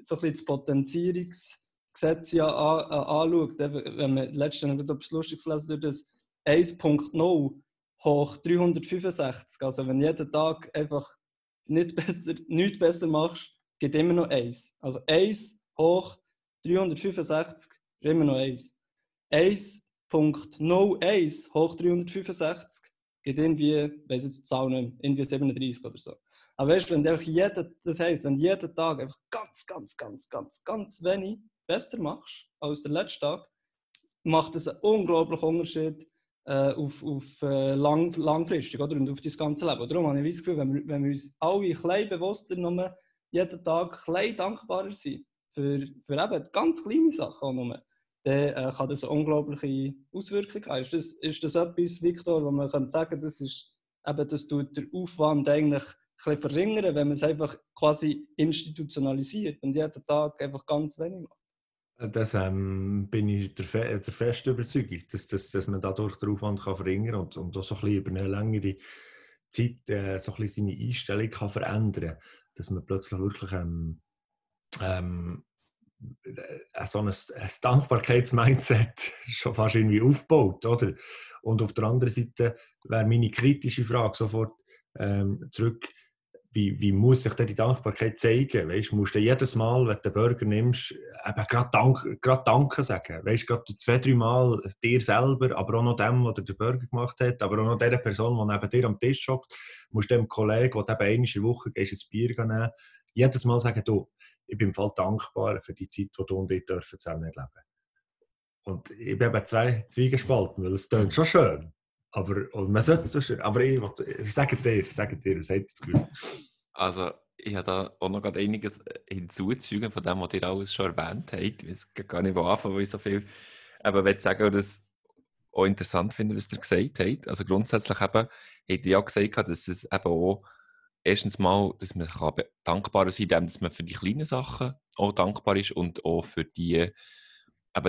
so ein bisschen das Potenzierungsgesetz ja an, an, anschaut, wenn man letztens etwas Lustiges lesen durch das 1.0 hoch 365. Also wenn jeden Tag einfach nicht besser, nichts besser machst, geht immer noch 1. Also 1 hoch 365 ist immer noch 1. 1.01 hoch 365 gibt irgendwie, weiß jetzt die Zahl nicht, irgendwie 37 oder so. Aber weißt wenn du einfach jeden, das heisst, wenn du jeden Tag einfach ganz, ganz, ganz, ganz, ganz wenig besser machst als der letzte Tag, macht das einen unglaublichen Unterschied äh, auf, auf äh, lang, langfristig oder? und auf das ganze Leben. Darum habe ich das Gefühl, wenn wir, wenn wir uns alle klein bewusster nur jeden Tag klein dankbarer sind für, für eben ganz kleine Sachen nur, dann äh, kann das eine unglaubliche Auswirkung haben. Ist das, ist das etwas, Viktor, wo man kann sagen das ist das tut der Aufwand eigentlich ein verringern, wenn man es einfach quasi institutionalisiert und jeden Tag einfach ganz wenig macht? Das ähm, bin ich der, Fe der festen Überzeugung, dass, dass, dass man dadurch den Aufwand kann verringern und, und auch so ein über eine längere Zeit äh, so ein seine Einstellung kann verändern kann. Dass man plötzlich wirklich ähm, ähm, äh, so ein, ein Dankbarkeitsmindset schon fast irgendwie aufbaut. Oder? Und auf der anderen Seite wäre meine kritische Frage sofort ähm, zurück, wie, wie muss sich denn die Dankbarkeit zeigen? Weißt, musst du jedes Mal, wenn du den Burger nimmst, eben gerade, Dank, gerade Danke sagen. Weißt, gerade zwei, drei Mal dir selber, aber auch noch dem, der den Burger gemacht hat, aber auch noch der Person, die neben dir am Tisch hockt, musst dem Kollegen, der eben einmal in der Woche gehst, ein Bier nehmen, jedes Mal sagen, du, ich bin im Fall dankbar für die Zeit, die du und ich dürfen zusammen erleben. Und ich bin eben zwei Zwiegespalten, weil es klingt schon schön. Aber, und man sollte so schön. Aber ich, sage dir, sage dir, was hat das Gefühl? Also, ich habe da auch noch einiges äh, hinzuzufügen von dem, was ihr alles schon erwähnt habt. Ich weiß gar nicht, wo anfangen, weil ich so viel. Aber ich sagen, dass auch interessant finde, was ihr gesagt habt. Also, grundsätzlich eben, habt ihr ja gesagt, dass es eben auch erstens mal, dass man kann dankbar sein kann, dass man für die kleinen Sachen auch dankbar ist und auch für die, eben,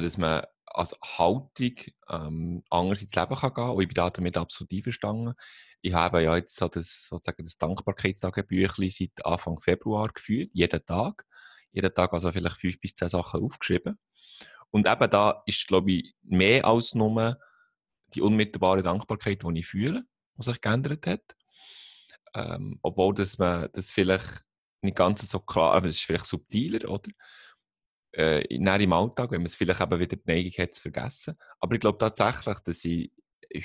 dass man als Haltung ähm, anders ins Leben kann gehen kann. Und ich bin da damit absolut einverstanden. Ich habe ja jetzt so das, sozusagen das Dankbarkeitstagebüchlein seit Anfang Februar geführt, jeden Tag. Jeden Tag also vielleicht fünf bis zehn Sachen aufgeschrieben. Und eben da ist, glaube ich, mehr als nur die unmittelbare Dankbarkeit, die ich fühle, was sich geändert hat. Ähm, obwohl das man das vielleicht nicht ganz so klar, aber es ist vielleicht subtiler, oder? Äh, im Alltag, wenn man es vielleicht eben wieder die Neigung hat zu vergessen. Aber ich glaube tatsächlich, dass ich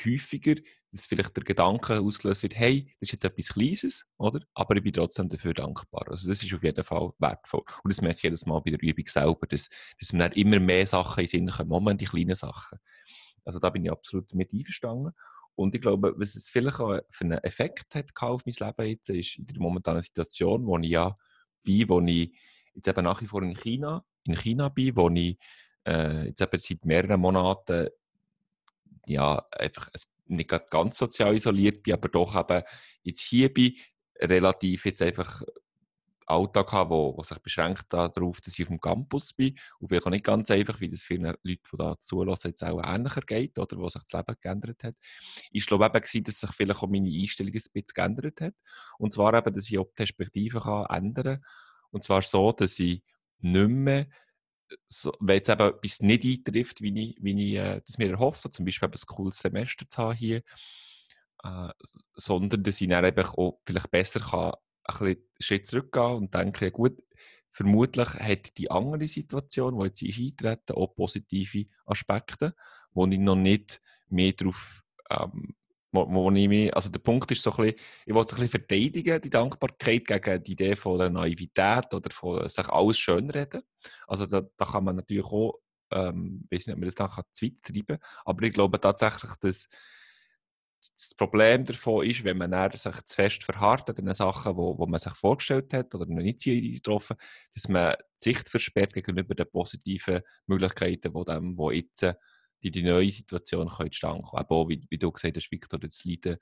häufiger, dass vielleicht der Gedanke ausgelöst wird, hey, das ist jetzt etwas Kleines, oder? Aber ich bin trotzdem dafür dankbar. Also das ist auf jeden Fall wertvoll. Und das merke ich jedes Mal bei der Übung selber, dass, dass dann immer mehr Sachen in Sinn kommen, Moment, die kleinen Sachen. Also da bin ich absolut mit einverstanden. Und ich glaube, was es vielleicht auch für einen Effekt hat auf mein Leben jetzt, ist in der momentanen Situation, wo ich ja bin, wo ich jetzt eben nach wie vor in China, in China bin, wo ich äh, jetzt eben seit mehreren Monaten ja einfach nicht ganz sozial isoliert bin, aber doch eben jetzt hier bin, relativ jetzt einfach Alltag habe, wo, wo sich beschränkt darauf, dass ich auf dem Campus bin und vielleicht auch nicht ganz einfach, wie das vielen Leuten, die da zulassen, jetzt auch ähnlicher geht oder wo sich das Leben geändert hat. Ich glaube eben, dass sich vielleicht auch meine Einstellung ein bisschen geändert hat und zwar eben, dass ich auch die Perspektive kann ändern kann und zwar so, dass ich nicht mehr so, wenn jetzt eben etwas nicht eintrifft, wie ich, wie ich äh, das mir erhofft habe, zum Beispiel ein cooles Semester zu haben hier, äh, sondern dass ich dann eben auch vielleicht besser kann ein bisschen Schritt zurückgehen und denken, ja gut, vermutlich hat die andere Situation, die jetzt ist eintreten, auch positive Aspekte, wo ich noch nicht mehr darauf ähm, wo, wo ich mich, also der Punkt ist so ein bisschen, ich wollte ein bisschen verteidigen, die Dankbarkeit gegen die Idee von der Naivität oder von sich alles schönreden. Also da, da kann man natürlich auch, ähm, ich weiß nicht, ob man das dann zu weit treiben kann, aber ich glaube tatsächlich, dass das Problem davon ist, wenn man sich zu fest verharrt an den Sachen, wo, wo man sich vorgestellt hat oder noch nicht getroffen dass man die Sicht versperrt gegenüber den positiven Möglichkeiten, die dem, wo jetzt die, die neue Situation zustande kommen. Aber auch, wie, wie du gesagt hast, Victor, das Leiden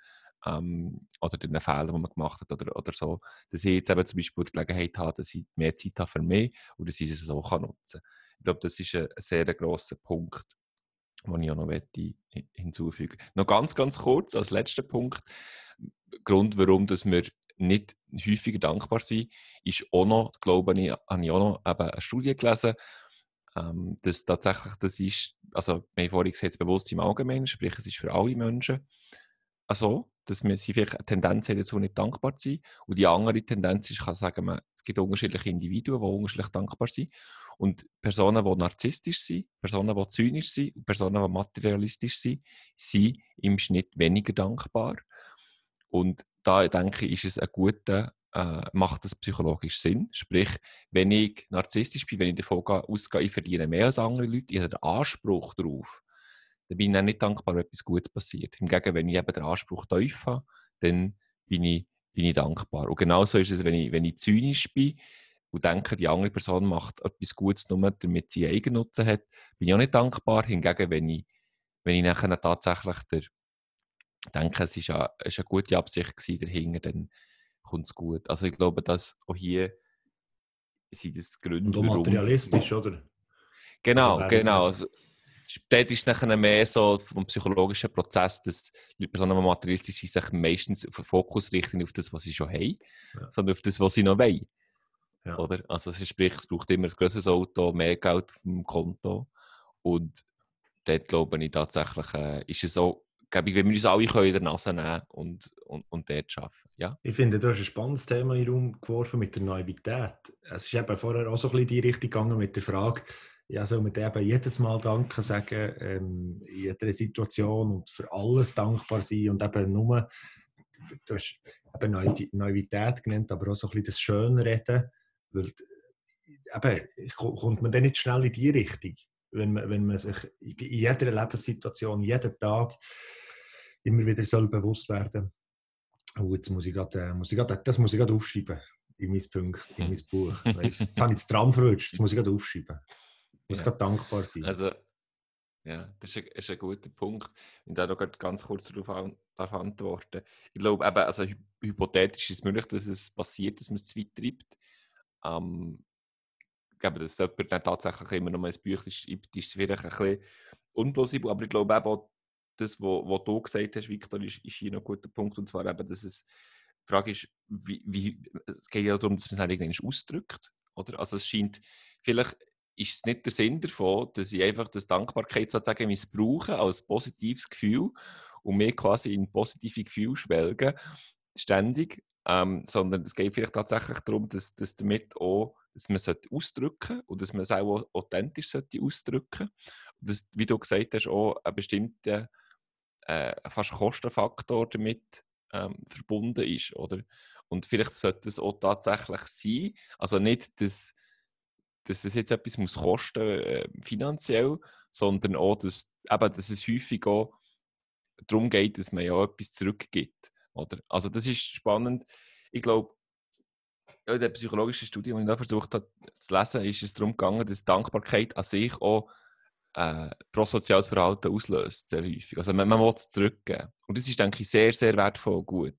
ähm, oder den Fehler, den man gemacht hat oder, oder so, dass ich jetzt eben zum Beispiel die Gelegenheit habe, dass ich mehr Zeit habe für mich und dass ich es so kann nutzen kann. Ich glaube, das ist ein, ein sehr grosser Punkt was ich auch noch hinzufügen Noch ganz, ganz kurz als letzter Punkt. Grund, warum dass wir nicht häufiger dankbar sind, ist auch noch, glaube ich, habe ich auch noch eben eine Studie gelesen, ähm, dass tatsächlich das ist, also wir vorhin gesagt, das Bewusstsein im Allgemeinen, sprich es ist für alle Menschen also, dass wir sie vielleicht eine Tendenz haben, dazu nicht dankbar zu sein. Und die andere Tendenz ist, ich kann sagen, man, es gibt unterschiedliche Individuen, die unterschiedlich dankbar sind. Und Personen, die narzisstisch sind, Personen, die zynisch sind und Personen, die materialistisch sind, sind im Schnitt weniger dankbar. Und da denke ich, ist es ein guter, äh, macht das psychologisch Sinn. Sprich, wenn ich narzisstisch bin, wenn ich davon ausgehe, ich verdiene mehr als andere Leute, ich habe den Anspruch darauf, dann bin ich nicht dankbar, wenn etwas Gutes passiert. Hingegen, wenn ich eben den Anspruch tief habe, dann bin ich, bin ich dankbar. Und genauso ist es, wenn ich, wenn ich zynisch bin und denke, die andere Person macht etwas Gutes nur, damit sie Eigennutzen hat, bin ich auch nicht dankbar. Hingegen, wenn ich, wenn ich nachher tatsächlich der, denke, es ist, eine, eine gute Absicht dahinter, dann kommt es gut. Also ich glaube, dass auch hier sind das Gründe, Und materialistisch, oder? Genau, also, genau. Also, dort ist es mehr so vom psychologischen Prozess, dass die Personen, die materialistisch sind, sich meistens auf den Fokus richten auf das, was sie schon haben, ja. sondern auf das, was sie noch wollen. Ja. Oder? Also sprich, es braucht immer ein größeres Auto, mehr Geld auf dem Konto. Und dort glaube ich tatsächlich, äh, ist es so, glaube ich, wir uns alle in der Nase nehmen und, und, und dort arbeiten. Ja? Ich finde, du hast ein spannendes Thema in den Raum geworfen mit der Naivität. Es ist eben vorher auch so ein bisschen die Richtung gegangen mit der Frage, ja, soll man eben jedes Mal Danke sagen, ähm, in jeder Situation und für alles dankbar sein und eben nur, du hast eben Naivität genannt, aber auch so ein bisschen das Schönreden, weil eben, kommt man dann nicht schnell in die Richtung, wenn man, wenn man sich in jeder Lebenssituation, jeden Tag immer wieder soll bewusst werden oh, jetzt muss ich grad, äh, muss ich grad, das muss ich gerade aufschreiben in mein Punkt, in mein Buch. Weißt? Jetzt habe ich das Tram verrutscht, das muss ich gerade aufschreiben muss ja. dankbar sein. Also, ja, das ist ein, ist ein guter Punkt. Ich darf noch ganz kurz darauf darf antworten. Ich glaube, eben, also hypothetisch ist es möglich, dass es passiert, dass man es zu weit treibt. Ähm, ich glaube, dass jemand dann tatsächlich immer noch ein Büchlein schreibt, ist vielleicht ein bisschen unplausibel. Aber ich glaube eben auch, das, was du gesagt hast, Victor, ist, ist hier noch ein guter Punkt. Und zwar eben, dass es die Frage ist, wie, wie, es geht ja darum, dass man es irgendwann ausdrückt. Oder? Also es scheint, vielleicht ist es nicht der Sinn davon, dass ich einfach das Dankbarkeit sozusagen missbrauche als positives Gefühl und mir quasi in positive Gefühle schwelgen, ständig, ähm, sondern es geht vielleicht tatsächlich darum, dass, dass damit auch, dass man es ausdrücken und dass man es auch authentisch sollte ausdrücken und dass, wie du gesagt hast, auch ein bestimmter äh, fast Kostenfaktor damit ähm, verbunden ist, oder? Und vielleicht sollte es auch tatsächlich sein, also nicht, dass dass es jetzt etwas muss kosten äh, finanziell, sondern auch, dass, eben, dass es häufig auch darum geht, dass man ja etwas zurückgibt. Oder? Also das ist spannend. Ich glaube, in der psychologischen Studie, die ich da versucht habe zu lesen, ist es darum gegangen, dass Dankbarkeit an sich auch äh, prosoziales Verhalten auslöst, sehr häufig. Also man, man will es zurückgeben. Und das ist, denke ich, sehr, sehr wertvoll und gut.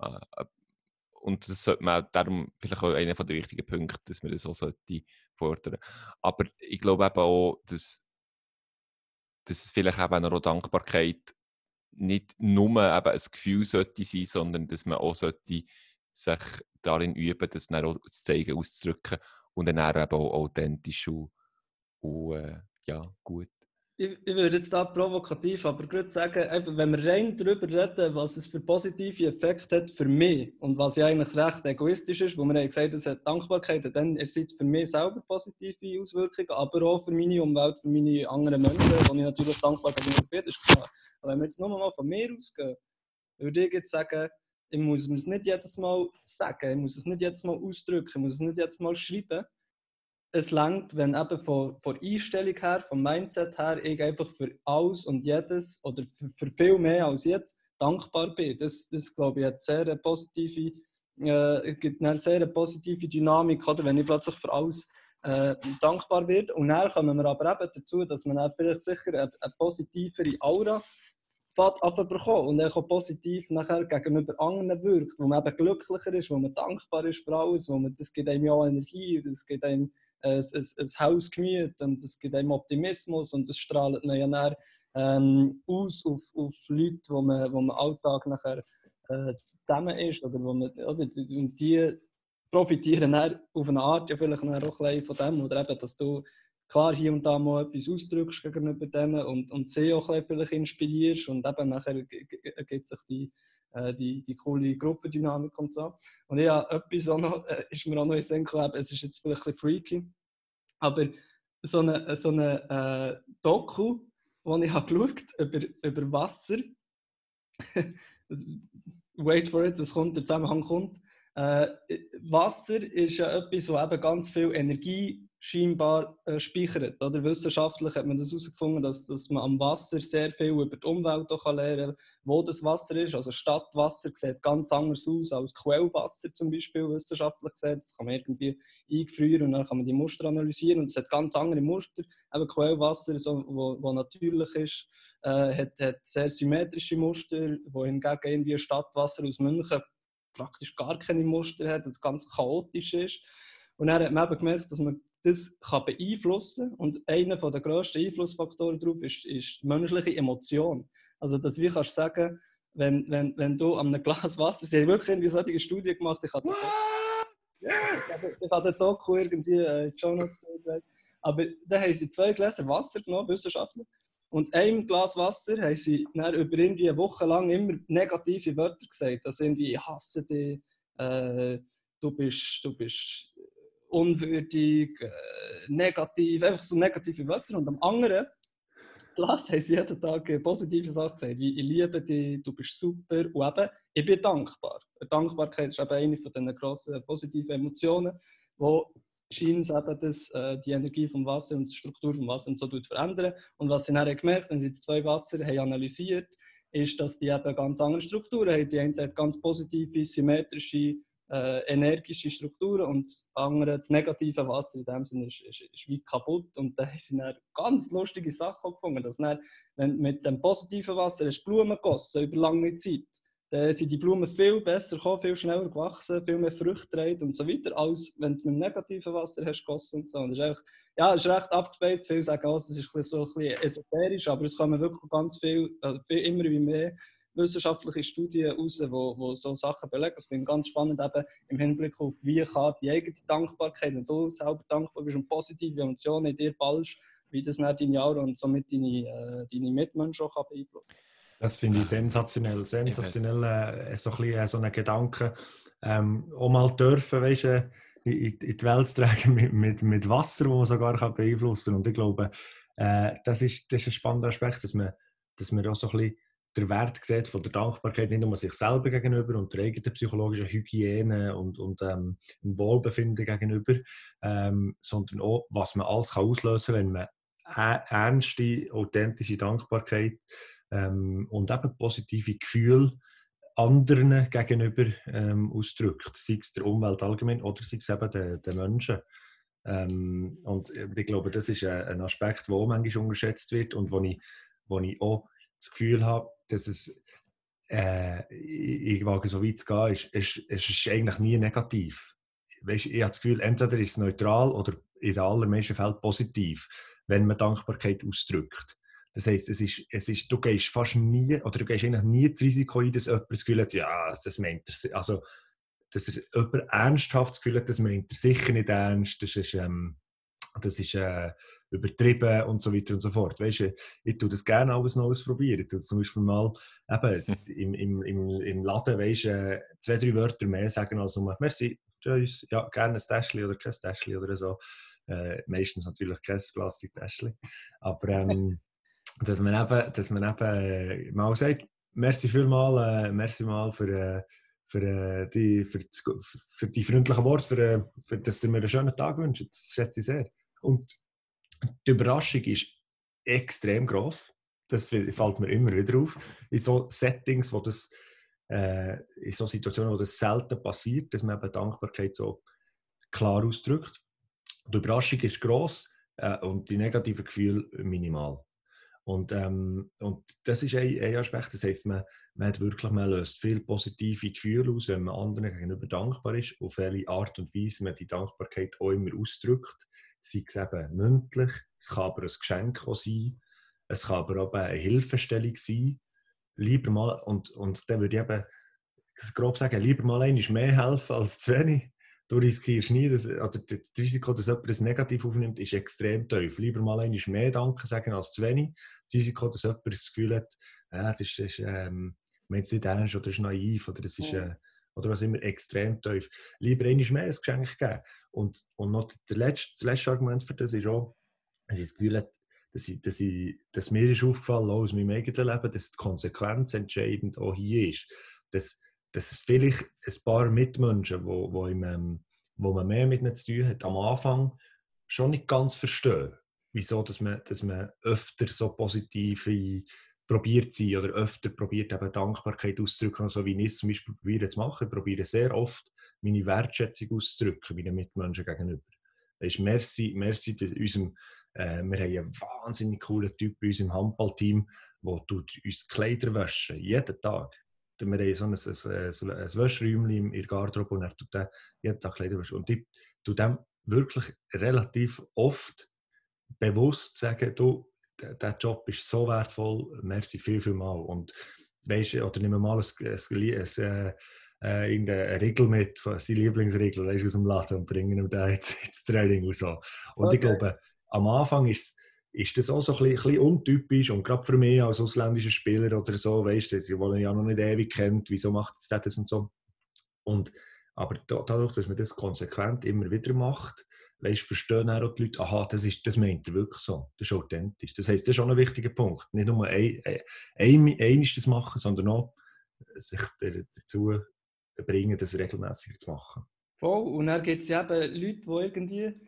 Äh, und das sollte man darum vielleicht auch einer der wichtigen Punkte, dass man das auch sollte fordern. Aber ich glaube eben auch, dass, dass vielleicht eben auch Dankbarkeit nicht nur eben ein Gefühl sollte sein, sondern dass man auch sollte sich darin üben, das dann auch zu zeigen, auszudrücken und dann eben auch authentisch und, und äh, ja, gut ich, ich würde jetzt da provokativ, aber gerade sagen, eben, wenn wir rein darüber reden, was es für positive Effekte hat für mich und was ja eigentlich recht egoistisch ist, wo wir haben gesagt es hat Dankbarkeit, dann ist es für mich selber positive Auswirkungen, aber auch für meine Umwelt, für meine anderen Menschen, wo ich natürlich dankbar gegenüber bin, ist klar. Aber wenn wir jetzt nur mal von mir ausgehen, würde ich jetzt sagen, ich muss es nicht jedes Mal sagen, ich muss es nicht jedes Mal ausdrücken, ich muss es nicht jedes Mal schreiben, es langt, wenn eben von, von Einstellung her, vom Mindset her, ich einfach für alles und jedes oder für, für viel mehr als jetzt dankbar bin. Das, das glaube ich, hat sehr eine positive, äh, gibt eine sehr positive Dynamik, oder, wenn ich plötzlich für alles äh, dankbar werde. Und dann kommen wir aber eben dazu, dass man dann vielleicht sicher eine, eine positivere Aura bekommen. Und auch positiv nachher gegenüber anderen wirkt, wo man eben glücklicher ist, wo man dankbar ist für alles, wo man, das gibt einem ja Energie, das gibt einem ein, ein, ein Haus gemüht und es gibt einem Optimismus und das strahlt man ja dann, ähm, aus auf, auf Leute, wo man, wo man Alltag nachher äh, zusammen ist oder wo man, oder, und die profitieren dann auf eine Art ja vielleicht auch ein von dem oder eben, dass du klar hier und da mal etwas ausdrückst gegenüber denen und, und sie auch vielleicht inspirierst und eben nachher ergibt sich die, äh, die, die coole Gruppendynamik und so. Und ja, etwas auch noch, äh, ist mir auch noch in Sinn gekommen, es ist jetzt vielleicht ein bisschen freaky, aber so eine, so eine äh, Doku, die ich habe geschaut über, über Wasser. Wait for it, das kommt, der Zusammenhang kommt. Äh, Wasser ist ja etwas, das eben ganz viel Energie scheinbar äh, speichert. Oder wissenschaftlich hat man das herausgefunden, dass, dass man am Wasser sehr viel über die Umwelt lernen kann, wo das Wasser ist. Also Stadtwasser sieht ganz anders aus als Quellwasser zum Beispiel wissenschaftlich gesehen. Das kann man irgendwie eingefrieren und dann kann man die Muster analysieren und es hat ganz andere Muster. Eben Quellwasser, so, wo, wo natürlich ist, äh, hat, hat sehr symmetrische Muster, wohingegen irgendwie Stadtwasser aus München praktisch gar keine Muster hat, das ganz chaotisch ist. Und dann hat man eben gemerkt, dass man das kann beeinflussen und einer der grössten Einflussfaktoren darauf ist, ist die menschliche Emotion. Also, dass wie kannst du sagen, wenn, wenn, wenn du an einem Glas Wasser, sie haben wirklich irgendwie solche Studie gemacht, ich habe ich habe den Doku irgendwie äh, in die Show Notes aber da haben sie zwei Gläser Wasser genommen, Wissenschaftler, und einem Glas Wasser haben sie dann über irgendwie eine Woche lang immer negative Wörter gesagt. Also irgendwie, ich hasse dich, äh, du, bist, du bist unwürdig, äh, negativ, einfach so negative Wörter. Und am anderen Glas haben sie jeden Tag positive Sachen gesagt, wie ich liebe dich, du bist super und eben, ich bin dankbar. Dankbarkeit ist eben eine von diesen grossen positiven Emotionen, wo scheint äh, die Energie vom Wasser und die Struktur vom Wasser und so verändern. Und was sie dann gemerkt wenn sie zwei Wasser haben analysiert ist, dass die eben ganz andere Strukturen haben. Die eine hat ganz positive, symmetrische äh, energische Strukturen und das andere, das negative Wasser in dem Sinne ist, ist, ist wie kaputt und da sind dann ganz lustige Sachen gefunden, dass dann, wenn mit dem positiven Wasser hast Blumen gegossen über lange Zeit, dann sind die Blumen viel besser gekommen, viel schneller gewachsen, viel mehr Früchte getragen und so weiter, als wenn du mit dem negativen Wasser hast gegossen und so. Und das ist einfach, ja, ist recht abgebildet. Viele sagen, oh, das ist so ein bisschen esoterisch, aber es kommen wirklich ganz viel, also viel immer wie mehr wissenschaftliche Studien raus, wo, wo so Sachen belegen. Das finde ich ganz spannend, eben im Hinblick auf, wie kann die eigene Dankbarkeit, wenn du selber dankbar bist und positive Emotionen in dir ballst, wie das dann deine Jahre und somit deine, äh, deine Mitmenschen auch beeinflussen Das finde ich sensationell. Sensationell, äh, so ein bisschen äh, so einen Gedanken. Ähm, auch mal dürfen, weißt du, in, in die Welt zu tragen mit, mit, mit Wasser, das man sogar kann beeinflussen kann. Und ich glaube, äh, das, ist, das ist ein spannender Aspekt, dass man, dass man auch so ein bisschen der Wert sieht von der Dankbarkeit nicht nur sich selber gegenüber und der eigenen psychologischen Hygiene und, und ähm, Wohlbefinden gegenüber, ähm, sondern auch, was man alles kann auslösen kann, wenn man ernste, authentische Dankbarkeit ähm, und eben positive Gefühle anderen gegenüber ähm, ausdrückt, sei es der Umwelt allgemein oder sei es eben den, den Menschen. Ähm, und ich glaube, das ist ein Aspekt, der auch manchmal unterschätzt wird und wo ich, wo ich auch das Gefühl habe, dass es, äh, ich, wage so weit zu gehen, ist, ist, ist, ist eigentlich nie negativ. Weißt, ich habe das Gefühl, entweder ist es neutral oder in den allermeisten Fällen positiv, wenn man Dankbarkeit ausdrückt. Das heisst, es ist, es ist, du gehst fast nie, oder du gehst eigentlich nie das Risiko ein, dass jemand das Gefühl hat, ja, das meint er, also, dass er jemand ernsthaft das Gefühl hat, das meint er sicher nicht ernst, das ist, ähm, das ist äh, übertrieben und so weiter und so fort. Weißt du, ich tue das gerne alles noch ausprobieren. Ich tue zum Beispiel mal eben, im, im, im, im Laden weißt, äh, zwei, drei Wörter mehr sagen als nur «Merci, tschüss, ja, gerne ein Täschchen oder kein Täschchen» oder so. Äh, meistens natürlich kein Plastiktäschchen. Aber ähm, dass man eben, dass man eben äh, mal sagt «Merci vielmal, äh, merci mal für...» äh, für, äh, die, für, für, die freundlichen Worte, für, für, dass du mir einen schönen Tag wünschst. Das schätze ich sehr. Und die Überraschung ist extrem groß. Das fällt mir immer wieder auf. In so Settings, wo das, äh, in so Situationen, wo das selten passiert, dass man eben Dankbarkeit so klar ausdrückt. Die Überraschung ist groß äh, und die negativen Gefühle minimal. Und, ähm, und das ist ein, ein Aspekt. Das heisst, man, man, hat wirklich, man löst viel positive Gefühle aus, wenn man anderen gegenüber dankbar ist, auf welche Art und Weise man die Dankbarkeit auch immer ausdrückt sei es eben mündlich, es kann aber ein Geschenk sein, es kann aber auch eine Hilfestellung sein. Lieber mal, und, und dann würde ich eben grob sagen, lieber mal einmal mehr helfen als zu wenig. du riskierst nie, dass, also das Risiko, dass jemand ein Negativ aufnimmt, ist extrem tief. Lieber mal einmal mehr Danke sagen als zu wenig. Das Risiko, dass jemand das Gefühl hat, äh, das ist, ist ähm, man nicht ernst oder ist naiv oder das ist, äh, oder was immer, extrem tief. Lieber einmal mehr ein Geschenk geben. Und, und noch der letzte, das letzte Argument für das ist auch, dass ich das Gefühl habe, dass, ich, dass, ich, dass mir ist aufgefallen, auch aus meinem eigenen Leben, dass die Konsequenz entscheidend auch hier ist. Dass, dass es vielleicht ein paar Mitmenschen, wo, wo, im, ähm, wo man mehr mit ihnen zu tun hat, am Anfang schon nicht ganz verstehen, wieso dass man, dass man öfter so positive probiert sein oder öfter probiert eben Dankbarkeit auszudrücken, so wie ich es zum Beispiel probiere zu machen. Ich probiere sehr oft meine Wertschätzung auszudrücken meinen Mitmenschen gegenüber. Weißt, merci, merci unserem, äh, wir haben einen wahnsinnig coolen Typ bei uns im Handballteam, der uns Kleider waschen, jeden Tag. Wir haben so ein, ein, ein, ein Wäschräumchen in der Garderobe und er tut den jeden Tag Kleider waschen. Und ich tue dem wirklich relativ oft bewusst sagen, du, der Job ist so wertvoll, merci viel, viel mal. Und weißt, oder nehmen wir mal ein, ein, ein, äh, irgendeine Regel mit, seine Lieblingsregel weißt, aus dem Laden und bringen ihm da ins, ins Training und so. Und okay. ich glaube, am Anfang ist ist das auch so ein bisschen, ein bisschen untypisch und gerade für mich als ausländischer Spieler oder so, weißt du, die wollen ja noch nicht ewig kennt, wieso macht es das und so. Und, aber dadurch, dass man das konsequent immer wieder macht, weißt, verstehen auch die Leute, aha, das, ist, das meint er wirklich so, das ist authentisch. Das heisst, das ist schon ein wichtiger Punkt. Nicht nur ein, ein, ein, das machen, sondern auch sich dazu bringen, das regelmäßiger zu machen. Voll, und dann gibt es eben Leute, die irgendwie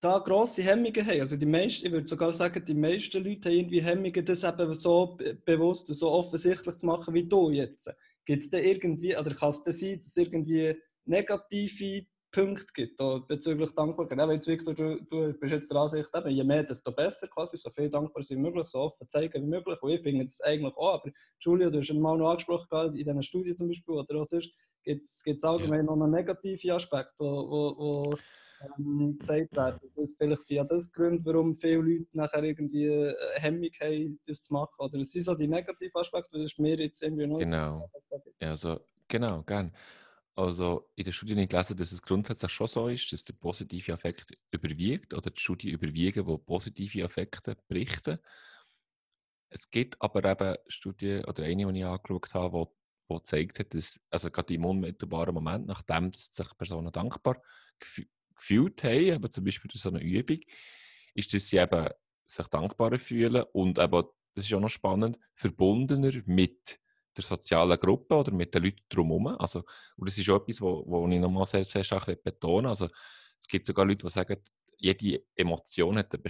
da grosse Hemmungen haben. Also die meisten, ich würde sogar sagen, die meisten Leute haben irgendwie Hemmungen, das eben so bewusst und so offensichtlich zu machen wie du jetzt. Gibt es da irgendwie, oder kann es da sein, dass irgendwie negative Punkte gibt bezüglich Dankbarkeit? Eben jetzt, Victor, du, du bist jetzt der Ansicht, eben, je mehr, desto besser, quasi, so viel dankbar wie möglich, so offen zeigen wie möglich. Und ich finde das eigentlich auch, aber Julia, du hast mal noch angesprochen, in diesen Studien zum Beispiel, oder auch sonst, gibt es allgemein ja. noch einen negativen Aspekt, wo, wo, wo ähm, gesagt werden. Das vielleicht sind ja das Grund, warum viele Leute nachher irgendwie eine Hemmung haben, das zu machen. Oder es sind so die negativen Aspekte, das ist mir jetzt irgendwie noch Genau. Ja, also, genau, gern. Also in der Studie nicht gelesen, dass es grundsätzlich schon so ist, dass der positive Effekt überwiegt oder die Studie überwiegen, wo positive Effekte berichten. Es gibt aber eben Studien oder eine, die ich angeschaut habe, wo, wo gezeigt hat, dass also gerade im unmittelbaren Moment, nachdem sich Personen dankbar gefühlt haben, aber zum Beispiel durch so eine Übung, ist, dass sie eben sich dankbarer fühlen und eben, das ist auch noch spannend, verbundener mit der sozialen Gruppe oder mit den Leuten drumherum. Also, und das ist auch etwas, wo, ich nochmal sehr, sehr stark betone. Also, es gibt sogar Leute, die sagen, jede Emotion hat eine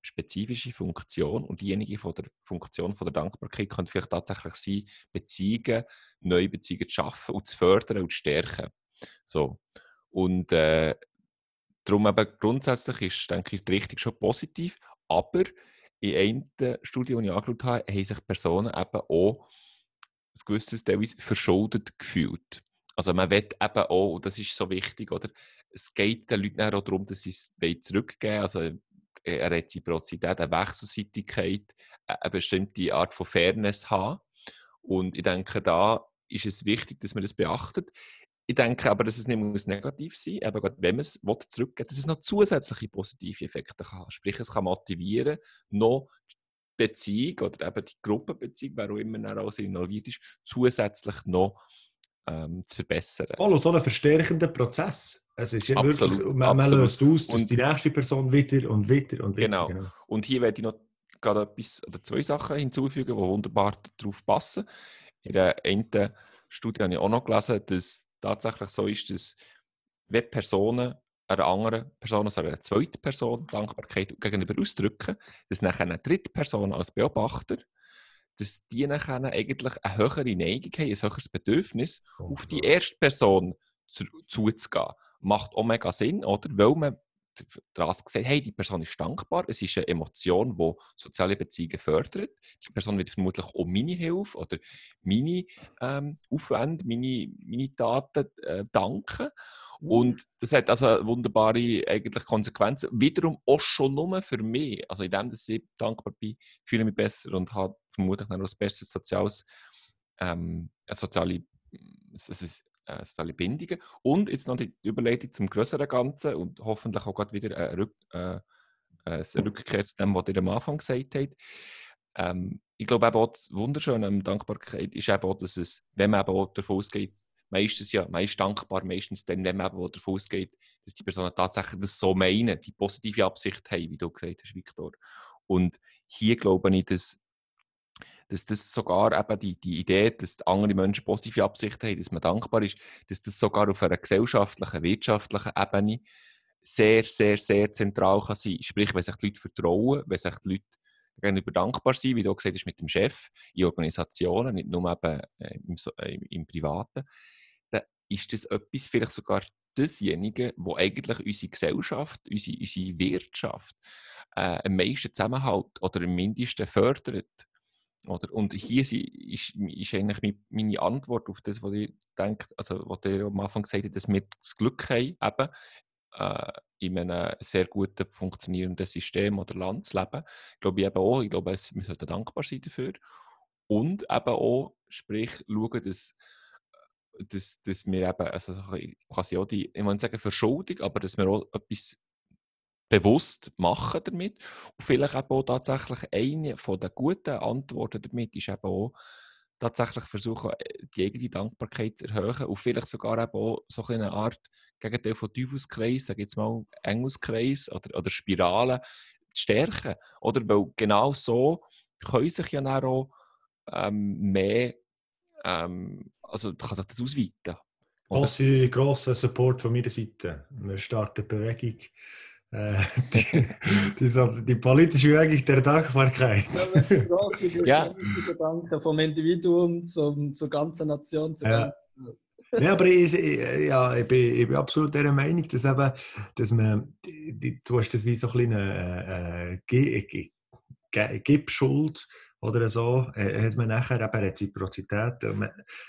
spezifische Funktion und diejenige von der Funktion von der Dankbarkeit könnte vielleicht tatsächlich sein, Beziehungen, neue Beziehungen zu schaffen und zu fördern und zu stärken. So. Und äh, Darum eben grundsätzlich ist, denke ich, die Richtung schon positiv. Aber in einer Studie, die ich angeschaut habe, haben sich Personen eben auch ein gewisses Teilweise verschuldet gefühlt. Also man will eben auch, und das ist so wichtig, oder? Es geht den Leuten auch darum, dass sie es zurückgeben Also eine Reziprozität, eine Wechselseitigkeit, eine bestimmte Art von Fairness haben. Und ich denke, da ist es wichtig, dass man das beachtet. Ich denke aber, dass es nicht muss negativ sein muss, eben wenn man es zurückgeht, dass es noch zusätzliche positive Effekte kann. Sprich, es kann motivieren, noch Beziehung oder eben die Gruppenbeziehung, wer auch immer auch involviert ist, zusätzlich noch ähm, zu verbessern. Oh, so ein verstärkender Prozess. Es ist ja absolut, wirklich, man, man löst aus, dass und, die nächste Person wieder und wieder und wieder. Genau. genau. Und hier werde ich noch gerade etwas oder zwei Sachen hinzufügen, die wunderbar darauf passen. In der einen Studie habe ich auch noch gelesen, dass tatsächlich so ist, dass wenn Personen einer anderen Person, also einer zweiten Person Dankbarkeit gegenüber ausdrücken, dass nachher eine dritte Person als Beobachter, dass die nachher eigentlich eine höhere Neigung haben, ein höheres Bedürfnis, auf die erste Person zu, zuzugehen. Macht auch mega Sinn, oder? Weil man Ras gesagt, hey, die Person ist dankbar, es ist eine Emotion, die soziale Beziehungen fördert. Die Person wird vermutlich auch meine Hilfe oder meine ähm, Aufwände, meine, meine Taten äh, danken. Mhm. Und das hat also wunderbare eigentlich Konsequenzen. Wiederum auch schon nur für mich. Also in dem, dass ich dankbar bin, fühle ich mich besser und habe vermutlich auch ein besseres soziales, ähm, soziale, es ist äh, Bindungen. Und jetzt noch die Überleitung zum größeren Ganzen und hoffentlich auch gerade wieder eine, Rück, äh, eine Rückkehr zu dem, was ihr am Anfang gesagt habt. Ähm, ich glaube auch das Wunderschöne an Dankbarkeit ist eben auch, dass es, wenn man eben auch davon ausgeht, meistens ja, man ist dankbar, meistens dann, wenn man eben davon ausgeht, dass die Personen tatsächlich das so meinen, die positive Absicht haben, wie du gesagt hast, Viktor. Und hier glaube ich, dass dass das sogar eben die, die Idee, dass andere Menschen positive Absichten haben, dass man dankbar ist, dass das sogar auf einer gesellschaftlichen, wirtschaftlichen Ebene sehr, sehr, sehr zentral kann sein. Sprich, wenn sich die Leute vertrauen, wenn sich die Leute gegenüber dankbar sind, wie du gesagt hast, mit dem Chef, in Organisationen, nicht nur eben äh, im, äh, im Privaten, dann ist das etwas, vielleicht sogar dasjenige, wo eigentlich unsere Gesellschaft, unsere, unsere Wirtschaft äh, am meisten zusammenhält oder am mindesten fördert. Oder? Und hier ist, ist eigentlich meine Antwort auf das, was ich denke, also was ihr am Anfang gesagt habt, dass wir das Glück haben, eben, äh, in einem sehr guten funktionierenden System oder Land zu leben. Ich glaube eben auch, ich glaube, wir sollten dankbar sein dafür. Und eben auch, sprich, schauen, dass, dass, dass wir eben, also quasi auch die, ich will sagen Verschuldung, aber dass wir auch etwas bewusst machen damit. Und vielleicht eben auch tatsächlich eine von den guten Antworten damit ist eben auch, tatsächlich versuchen, äh, die eigene Dankbarkeit zu erhöhen und vielleicht sogar eben auch so eine Art Gegenteil von Teufelskreis, sage jetzt mal Engelskreis oder, oder Spirale zu stärken. Oder weil genau so können sich ja dann auch ähm, mehr, ähm, also kann sich das ausweiten. Grosse, grosser Support von meiner Seite. Wir starten Bewegung die, die, die, politische Bewegung der Dankbarkeit. ja. Gedanken vom Individuum zum, zur ganzen Nation. Zur ja. ja, aber ich, ja, ich, bin, ich bin absolut der Meinung, dass, eben, dass man, die, du hast das wie so ein eine äh, äh, Gibschuld oder so, äh, hat man nachher eben Reziprozität äh,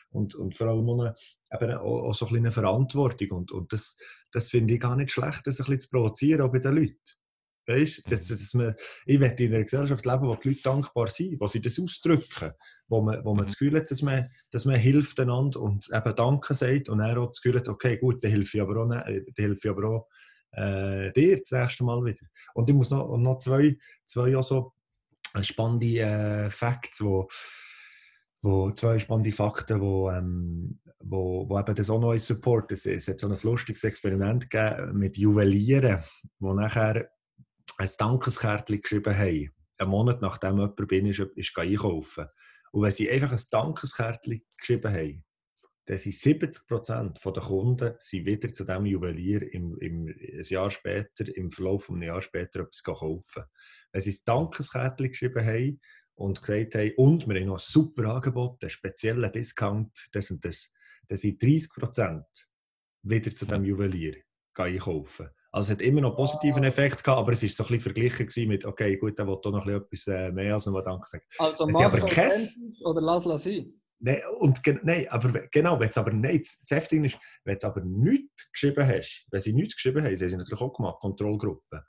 und, und vor allem auch, eben auch, auch so eine Verantwortung. Und, und das, das finde ich gar nicht schlecht, das ein bisschen zu provozieren, auch bei den Leuten. Weißt, dass, mhm. dass man, ich möchte in einer Gesellschaft leben, wo die Leute dankbar sind, wo sie das ausdrücken, wo man, wo man das mhm. Gefühl hat, dass man, dass man hilft einander und eben Danke sagt und er auch das Gefühl hat, okay, gut, dann helfe ich aber auch, dann helfe ich aber auch äh, dir das nächste Mal wieder. Und ich muss noch, noch zwei, zwei auch so spannende äh, Facts, wo, wo zwei spannende Fakten, wo, ähm, wo, wo eben das auch neu Support. Es, es hat so ein lustiges Experiment mit Juwelieren, wo nachher ein Dankeskärtchen geschrieben haben, einen Monat nachdem jemand bin, ist, ist einkaufen. Und wenn sie einfach ein Dankeskärtchen geschrieben haben, dann sind 70 Prozent der Kunden sind wieder zu diesem Juwelier im, im, ein Jahr später, im Verlauf eines Jahr später etwas kaufen. Wenn sie ein Dankeskärtchen geschrieben haben und gesagt haben, und wir haben noch ein super Angebot, einen speziellen Discount, das und das, dann sind 30 Prozent wieder zu diesem Juwelier einkaufen. Also es hat immer noch einen positiven Effekt gehabt, aber es war so ein bisschen verglichen mit, okay, gut, der will doch noch etwas äh, mehr als nur Danke sagen. Also mach oder lass es sein. Nein, und, nein, aber genau, wenn es aber nicht, das Heftige ist, wenn du aber nichts geschrieben hast, wenn sie nichts geschrieben haben, sie haben sie natürlich auch gemacht, Kontrollgruppe,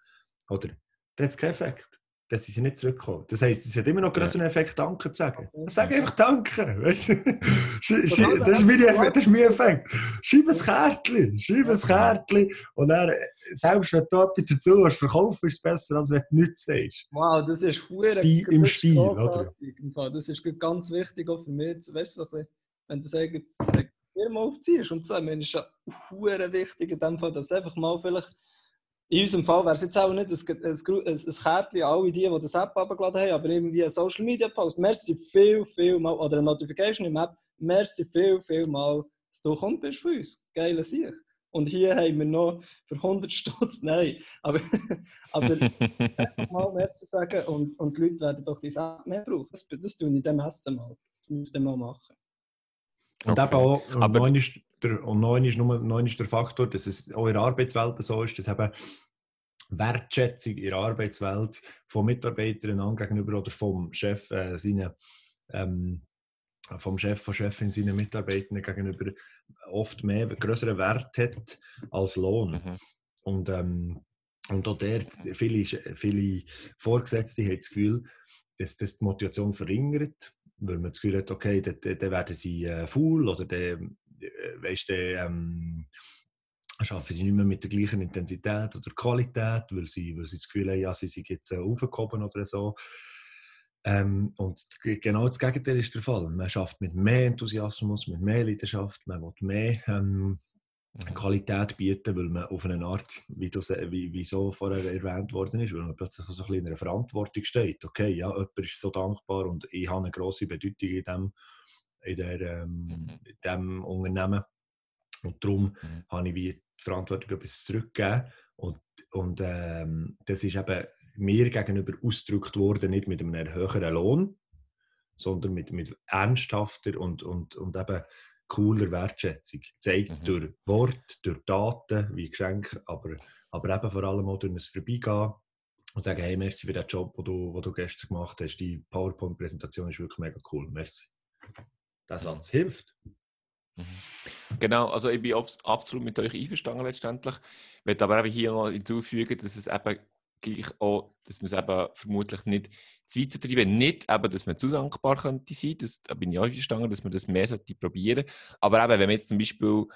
oder, dann hat es keinen Effekt dass sie nicht zurückkommen. Das heisst, es hat immer noch größeren Effekt, Danke zu sagen. Sag einfach Danke. Weißt? das, ist mein, das ist mein Effekt. Schreib ein Kärtchen. Schreib ein Kärtchen. Und dann, selbst wenn du etwas dazu hast, verkaufen ist es besser, als wenn du nichts sagst. Wow, das ist hure Im Stil, oder? Das ist ganz wichtig auch für mich. Weißt du, wenn du sagst, Firma aufziehst und so, ich meine, ist ja hure wichtig in dem Fall, dass einfach mal vielleicht in unserem Fall wäre es jetzt auch nicht ein, ein, ein, ein Kärtchen, alle die, die das App abgeladen haben, aber irgendwie ein Social Media Post. Merci viel, viel mal, oder eine Notification im App. Merci viel, viel mal, dass du gekommen bist für uns. Geile Sicht. Und hier haben wir noch für 100 Stutz, nein. Aber, aber mal Merci sagen und, und die Leute werden doch diese App mehr brauchen. Das, das tue ich in dem Essen mal. Das müsst ihr mal machen. Und okay. eben auch, aber, der, und neun ist, nur, neun ist der Faktor, dass es auch in der Arbeitswelt so ist, dass eben Wertschätzung in der Arbeitswelt von Mitarbeitern gegenüber oder vom Chef äh, seinen, ähm, vom Chef, von Chefin seinen Mitarbeitern gegenüber oft mehr größeren Wert hat als Lohn. Mhm. Und, ähm, und auch dort, viele, viele Vorgesetzte haben das Gefühl, dass das die Motivation verringert weil man das Gefühl hat, okay, dann, dann werden sie äh, faul oder dann weißt du, ähm, arbeiten sie nicht mehr mit der gleichen Intensität oder Qualität, weil sie, weil sie das Gefühl haben, ja, sie sind jetzt äh, aufgehoben oder so. Ähm, und genau das Gegenteil ist der Fall. Man schafft mit mehr Enthusiasmus, mit mehr Leidenschaft, man will mehr ähm, mhm. Qualität bieten, weil man auf eine Art, wie, du, wie, wie so vorher erwähnt worden ist, weil man plötzlich so ein bisschen in einer Verantwortung steht. Okay, ja, jemand ist so dankbar und ich habe eine grosse Bedeutung in dem, in der, ähm, mhm. in dem Unternehmen. Und darum mhm. habe ich wie die Verantwortung etwas zurückgegeben. Und, und ähm, das ist eben mir gegenüber ausgedrückt worden, nicht mit einem höheren Lohn, sondern mit, mit ernsthafter und, und, und eben cooler Wertschätzung. Zeigt mhm. durch Wort, durch Daten, wie Geschenk, aber, aber eben vor allem auch durch ein Vorbeigehen und sagen, hey, merci für den Job, den du, den du gestern gemacht hast. Die PowerPoint-Präsentation ist wirklich mega cool. Merci. Der Satz hilft. Mhm. Genau, also ich bin absolut mit euch einverstanden letztendlich. Ich möchte aber eben hier noch hinzufügen, dass es eben gleich auch, dass man es eben vermutlich nicht zu weit zu treiben. Nicht eben, dass man zu dankbar könnte sein, das, da bin ich auch verstanden, dass man das mehr sollte probieren. Aber eben, wenn man jetzt zum Beispiel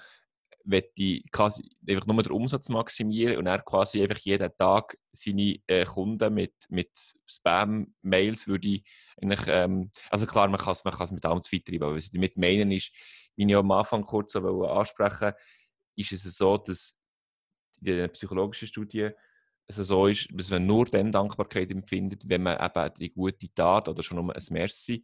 möchte quasi einfach nur den Umsatz maximieren und er quasi einfach jeden Tag seine äh, Kunden mit, mit Spam-Mails würde ich eigentlich, ähm, also klar, man kann es man mit allem zu treiben, aber was ich damit meinen ist, wie ich am Anfang kurz so ansprechen ist es so, dass in der psychologischen Studie es so ist, dass man nur dann Dankbarkeit empfindet, wenn man eben die gute Tat oder schon nur ein Merci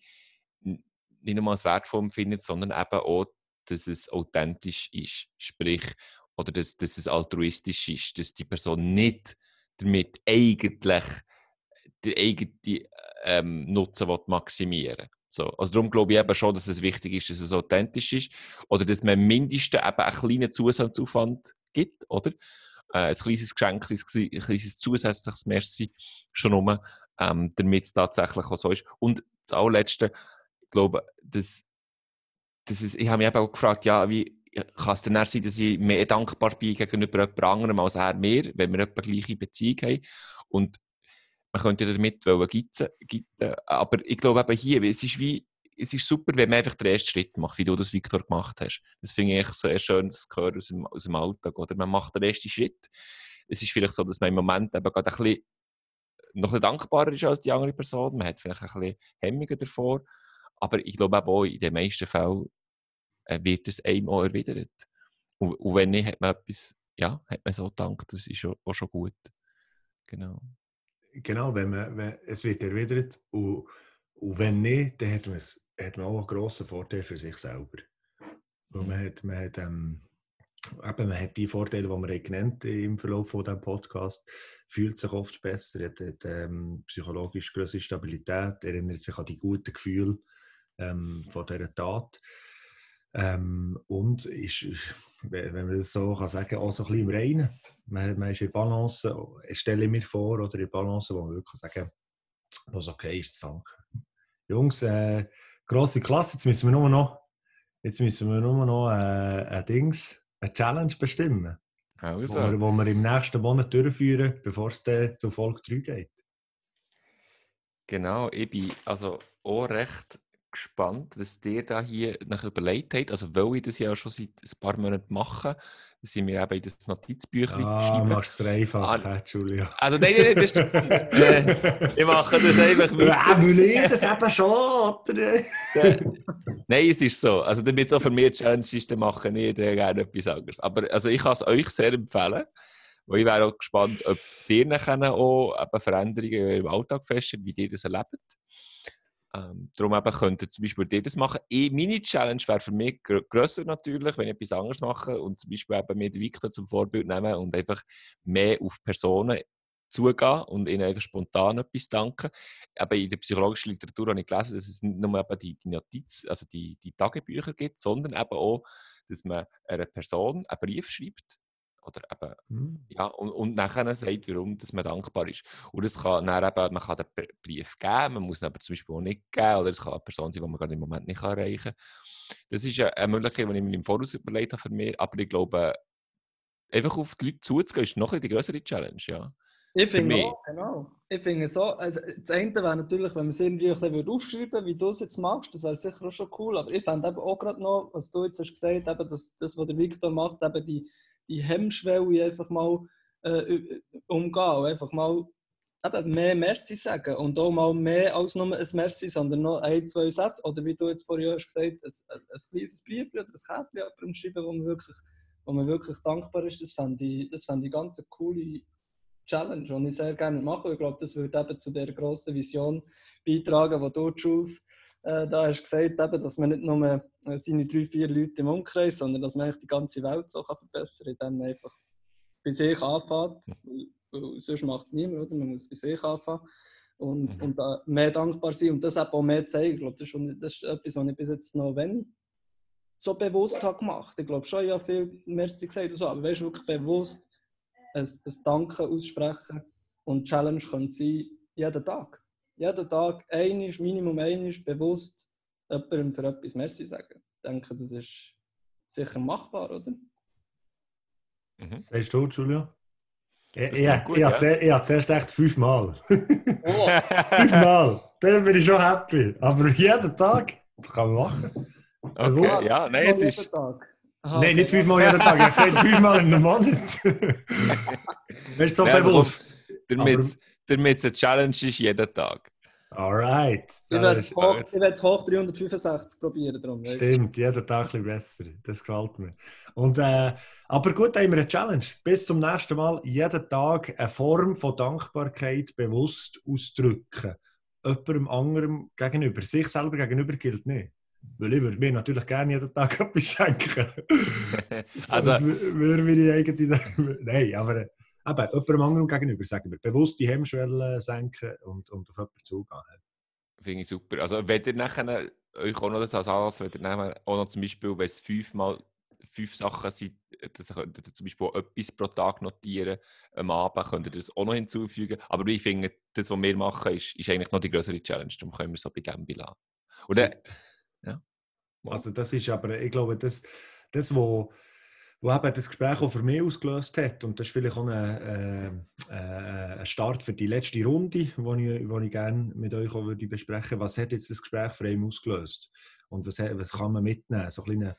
nicht nur als wertvoll empfindet, sondern eben auch, dass es authentisch ist. Sprich, oder dass, dass es altruistisch ist, dass die Person nicht damit eigentlich den eigenen ähm, Nutzen maximieren will. So, also darum glaube ich eben schon, dass es wichtig ist, dass es authentisch ist oder dass man mindestens eben einen kleinen Zusatzaufwand gibt, oder? Äh, ein kleines Geschenk, ein kleines zusätzliches Merci schon um, ähm, damit es tatsächlich auch so ist. Und das allerletzte, ich glaube, das, das ist, ich habe mich eben auch gefragt, ja, wie kann es denn sein, dass ich mehr dankbar bin gegenüber jemand anderem als er mir, wenn wir etwa gleiche Beziehung haben. Und man könnte damit gitzen, aber ich glaube eben hier, es ist wie, es ist super, wenn man einfach den ersten Schritt macht, wie du das, Victor, gemacht hast. Das finde ich sehr schön, das gehört aus aus dem Alltag. Oder? Man macht den ersten Schritt. Es ist vielleicht so, dass man im Moment eben gerade ein bisschen noch ein dankbarer ist als die andere Person. Man hat vielleicht ein bisschen Hemmungen davor. Aber ich glaube auch, in den meisten Fällen wird es einem auch erwidert. Und, und, wenn nicht, hat man etwas, ja, hat man so gedankt, das ist auch schon gut. Genau. Genau, wenn man, wenn, es wird erwidert und, und wenn nicht, dann hat man, es, hat man auch einen grossen Vorteil für sich selber. Man mhm. hat, man hat, ähm, eben, man hat die Vorteile, die wir genannt im Verlauf von diesem Podcast, fühlt sich oft besser, hat, hat ähm, psychologisch größere Stabilität, erinnert sich an die guten Gefühle ähm, von dieser Tat. Ähm, und ist, wenn man das so kann sagen auch so ein bisschen im Reinen. Man, man ist in Balance, stelle ich mir vor, oder in Balance, wo man wirklich sagen was okay ist, zu danken. Jungs, äh, grosse Klasse, jetzt müssen wir nur noch, jetzt müssen wir nur noch äh, ein Dings, eine Challenge bestimmen. Also. Wo, wir, wo wir im nächsten Monat durchführen, bevor es dann zu Folge 3 geht. Genau, ich bin also auch recht gespannt, was dir da hier nach überlegt habt. Also, weil ich das ja schon seit ein paar Monaten mache, ich mir eben in das Notizbüchlein ah, machst du es einfach, ah, Julia. Also, nein, nein, das ist, äh, ich mache das einfach weiter. Ja, will ich das eben schon, oder? nein, es ist so. Also, damit es auch für mich Challenge ist, dann mache ich gerne etwas anderes. Aber also, ich kann es euch sehr empfehlen. Weil ich wäre auch gespannt, ob ihr auch Veränderungen im Alltag feststellen, wie ihr das erlebt. Ähm, darum eben könnte zum Beispiel ihr das machen. Ich, meine Challenge wäre für mich gr grösser natürlich, wenn ich etwas anderes mache und zum Beispiel eben mir den Victor zum Vorbild nehmen und einfach mehr auf Personen zugehen und ihnen einfach spontan etwas danken. Aber in der psychologischen Literatur habe ich gelesen, dass es nicht nur eben die, die Notiz, also die, die Tagebücher gibt, sondern eben auch, dass man einer Person einen Brief schreibt oder eben, mhm. ja, und, und nachher sagt, warum dass man dankbar ist. Und das kann dann eben, man kann den Brief geben, man muss ihn aber zum Beispiel auch nicht geben, oder es kann eine Person sein, die man gerade im Moment nicht erreichen kann. Das ist eine Möglichkeit, die ich mir im Voraus überlegt habe für mich, aber ich glaube, einfach auf die Leute zuzugehen, ist noch ein die größere Challenge, ja. Ich finde auch, genau. Ich finde so, also das eine wäre natürlich, wenn man es irgendwie ein bisschen aufschreiben würde, wie du es jetzt machst, das wäre sicher auch schon cool, aber ich fände eben auch gerade noch, was du jetzt hast gesagt, eben das, das was der Victor macht, eben die, die Hemmschwelle einfach mal äh, umgehen, einfach mal eben mehr Merci sagen und auch mal mehr als nur ein Merci, sondern noch ein, zwei Sätze oder wie du jetzt vorhin hast gesagt, ein, ein, ein kleines Brief oder ein Kärtchen jemandem schreiben, wo man wirklich, wo man wirklich dankbar ist, das fände ich, das fände ich ganz eine coole Challenge, die ich sehr gerne mache. Ich glaube, das würde eben zu der grossen Vision beitragen, die du, Jules, äh, da hast gesagt, eben, dass man nicht nur äh, seine drei, vier Leute im Umkreis, sondern dass man die ganze Welt so kann verbessern kann, indem man einfach bei sich anfängt. Weil, sonst macht es niemand, oder? Man muss bei sich anfangen und, mhm. und uh, mehr dankbar sein und das auch mehr zeigen. Ich glaube, das ist, das ist etwas, was ich bis jetzt noch wenig so bewusst habe gemacht. Ich glaube schon, habe viel Merci gesagt und so, aber weißt du, wirklich bewusst ein, ein Danken aussprechen und Challenge könnte sein, jeden Tag. Jeden Tag, einisch, Minimum einisch, bewusst jemandem für etwas Merci sagen. Ich denke, das ist sicher machbar, oder? Mhm. Sagst du, Julia? Ich, ich, gut, ich, ja? ich habe zuerst echt fünfmal. Oh. fünfmal. Dann bin ich schon happy. Aber jeden Tag das kann man machen. Okay, ja, nein, es ist. Aha, Nein, nicht fünfmal jeden Tag. Ich habe gesagt, fünfmal in einem Monat. Wärst du so Nein, bewusst? Damit. Damit es eine Challenge ist, jeden Tag. Alright. Ich werde hoch, ich hoch 365 probieren. Darum, Stimmt, jeden Tag ein bisschen besser. Das gefällt mir. Und, äh, aber gut, haben wir eine Challenge. Bis zum nächsten Mal jeden Tag eine Form von Dankbarkeit bewusst ausdrücken. Jemandem anderem gegenüber. Sich selber gegenüber gilt nicht. Weil ich würde mir natürlich gerne jeden Tag etwas schenken. also... würde mir eigentlich... Nein, aber äh, eben, jemandem anderen gegenüber, sagen wir, bewusst die Hemmschwelle senken und, und auf jemanden zugehen. Finde ich super. Also wenn ihr nachher euch auch noch das als Anlass, wenn ihr auch noch zum Beispiel, wenn es fünfmal fünf Sachen sind, dass ihr zum Beispiel etwas pro Tag notieren am Abend, könnt ihr das auch noch hinzufügen. Aber ich finde, das, was wir machen, ist, ist eigentlich noch die größere Challenge. Darum können wir es so bei dem belassen. Oder, ja. Also das ist aber, ich glaube, das, das wo, wo eben das Gespräch auch für mich ausgelöst hat, und das ist vielleicht auch ein, äh, äh, ein Start für die letzte Runde, die ich, wo ich gerne mit euch auch würde besprechen Was hat jetzt das Gespräch für ihn ausgelöst? Und was, was kann man mitnehmen? So eine kleine,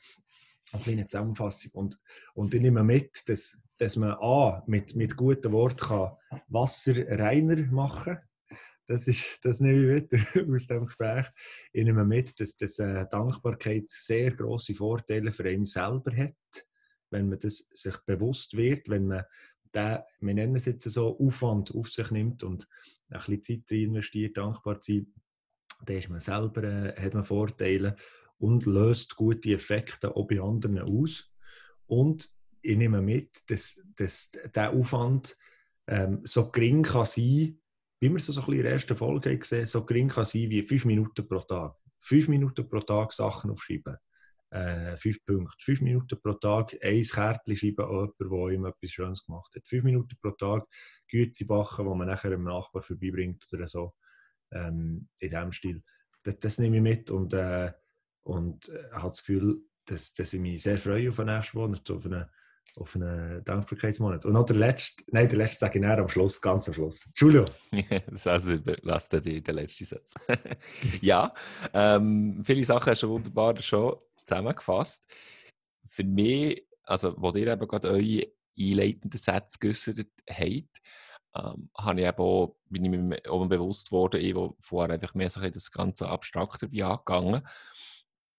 eine kleine Zusammenfassung. Und, und ich nehme mit, dass, dass man A, mit, mit guten Worten kann Wasser reiner machen kann das, ist, das nehme ich mit aus dem Gespräch. Ich nehme mit, dass, dass äh, Dankbarkeit sehr große Vorteile für einen selber hat, wenn man das sich bewusst wird, wenn man den, wir nennen es jetzt so, Aufwand auf sich nimmt und ein bisschen Zeit rein investiert, dankbar zu sein, dann ist man selber, äh, hat man Vorteile und löst gute Effekte auch bei anderen aus. Und ich nehme mit, dass, dass der Aufwand ähm, so gering kann sein wie wir es so ein bisschen in der ersten Folge gesehen so gering kann sein wie fünf Minuten pro Tag. Fünf Minuten pro Tag Sachen aufschreiben. Äh, fünf Punkte. Fünf Minuten pro Tag ein Kärtchen schreiben an jemanden, der ihm etwas Schönes gemacht hat. Fünf Minuten pro Tag Güte backen, die man nachher einem Nachbar vorbeibringt oder so. Ähm, in diesem Stil. Das, das, nehme ich mit und, äh, und äh, habe das Gefühl, dass, dass ich mich sehr freue auf den nächsten Monat, auf eine auf einen Dankbarkeitsmonat. Und noch der letzte, nein, der letzte sage ich näher am Schluss, ganz am Schluss. Julio. das also lasst die, den letzten Satz. ja, ähm, viele Sachen hast du wunderbar schon zusammengefasst. Für mich, also wo ihr eben gerade eure einleitenden Sätze geäußert habt, ähm, habe ich eben auch, bin ich mir auch bewusst geworden, ich, wo vorher einfach mehr so das ganze Abstrakte bin angegangen,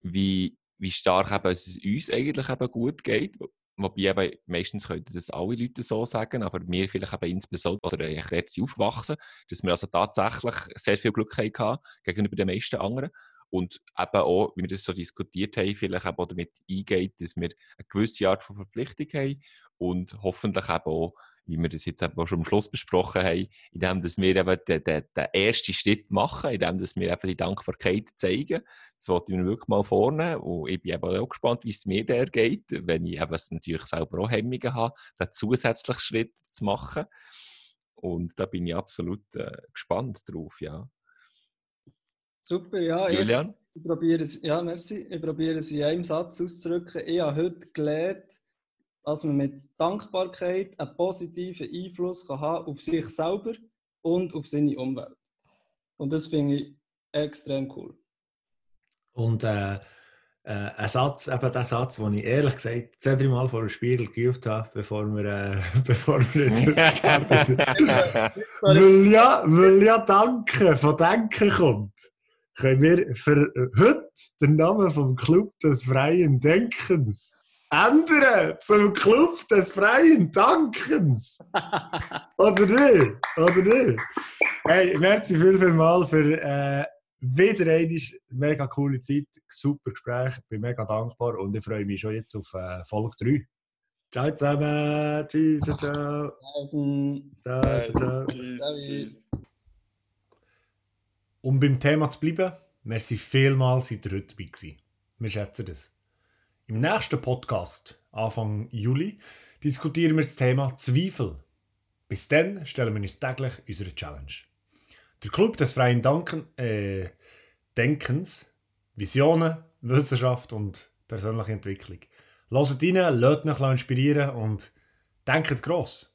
wie, wie stark eben es uns eigentlich eben gut geht, Wobei eben, meistens können das alle Leute so sagen, aber wir vielleicht eben insbesondere, oder ich dort aufgewachsen, dass wir also tatsächlich sehr viel Glück hatten gegenüber den meisten anderen. Und eben auch, wie wir das so diskutiert haben, vielleicht eben auch damit eingeht, dass wir eine gewisse Art von Verpflichtung haben und hoffentlich eben auch wie wir das jetzt eben schon am Schluss besprochen haben, indem dass wir eben den, den, den ersten Schritt machen, indem dass wir eben die Dankbarkeit zeigen. Das wollte ich mir wirklich mal vornehmen und ich bin eben auch gespannt, wie es mir da geht, wenn ich eben natürlich selber auch Hemmungen habe, den zusätzlichen Schritt zu machen. Und da bin ich absolut äh, gespannt drauf, ja. Super, ja. Julian? Ich, ich probiere es, ja, merci. Ich probiere es in einem Satz auszudrücken. Ich habe heute gelernt, dass man mit Dankbarkeit einen positiven Einfluss kann haben auf sich selber und auf seine Umwelt. Und das finde ich extrem cool. Und äh, äh, ein Satz, eben der Satz, den ich ehrlich gesagt zwei, drei Mal vor dem Spiegel geübt habe, bevor wir, äh, bevor wir jetzt gestartet sind. weil, ja, weil ja Danke von Denken kommt, können wir für heute den Namen vom Club des freien Denkens ändern zum Club des freien Dankens. Oder nicht? Oder nicht? Hey, merci viel, viel mal für äh, wieder eine mega coole Zeit, super Gespräch, bin mega dankbar und ich freue mich schon jetzt auf äh, Folge 3. Ciao zusammen, tschüss, ciao. Ciao, ciao. Tschüss, tschüss. Um beim Thema zu bleiben, merci vielmals, seid ihr heute dabei gewesen. Wir schätzen das. Im nächsten Podcast, Anfang Juli, diskutieren wir das Thema Zweifel. Bis dann stellen wir uns täglich unsere Challenge. Der Club des freien Danken, äh, Denkens, Visionen, Wissenschaft und persönliche Entwicklung. Hört rein, lasst euch inspirieren und denkt gross.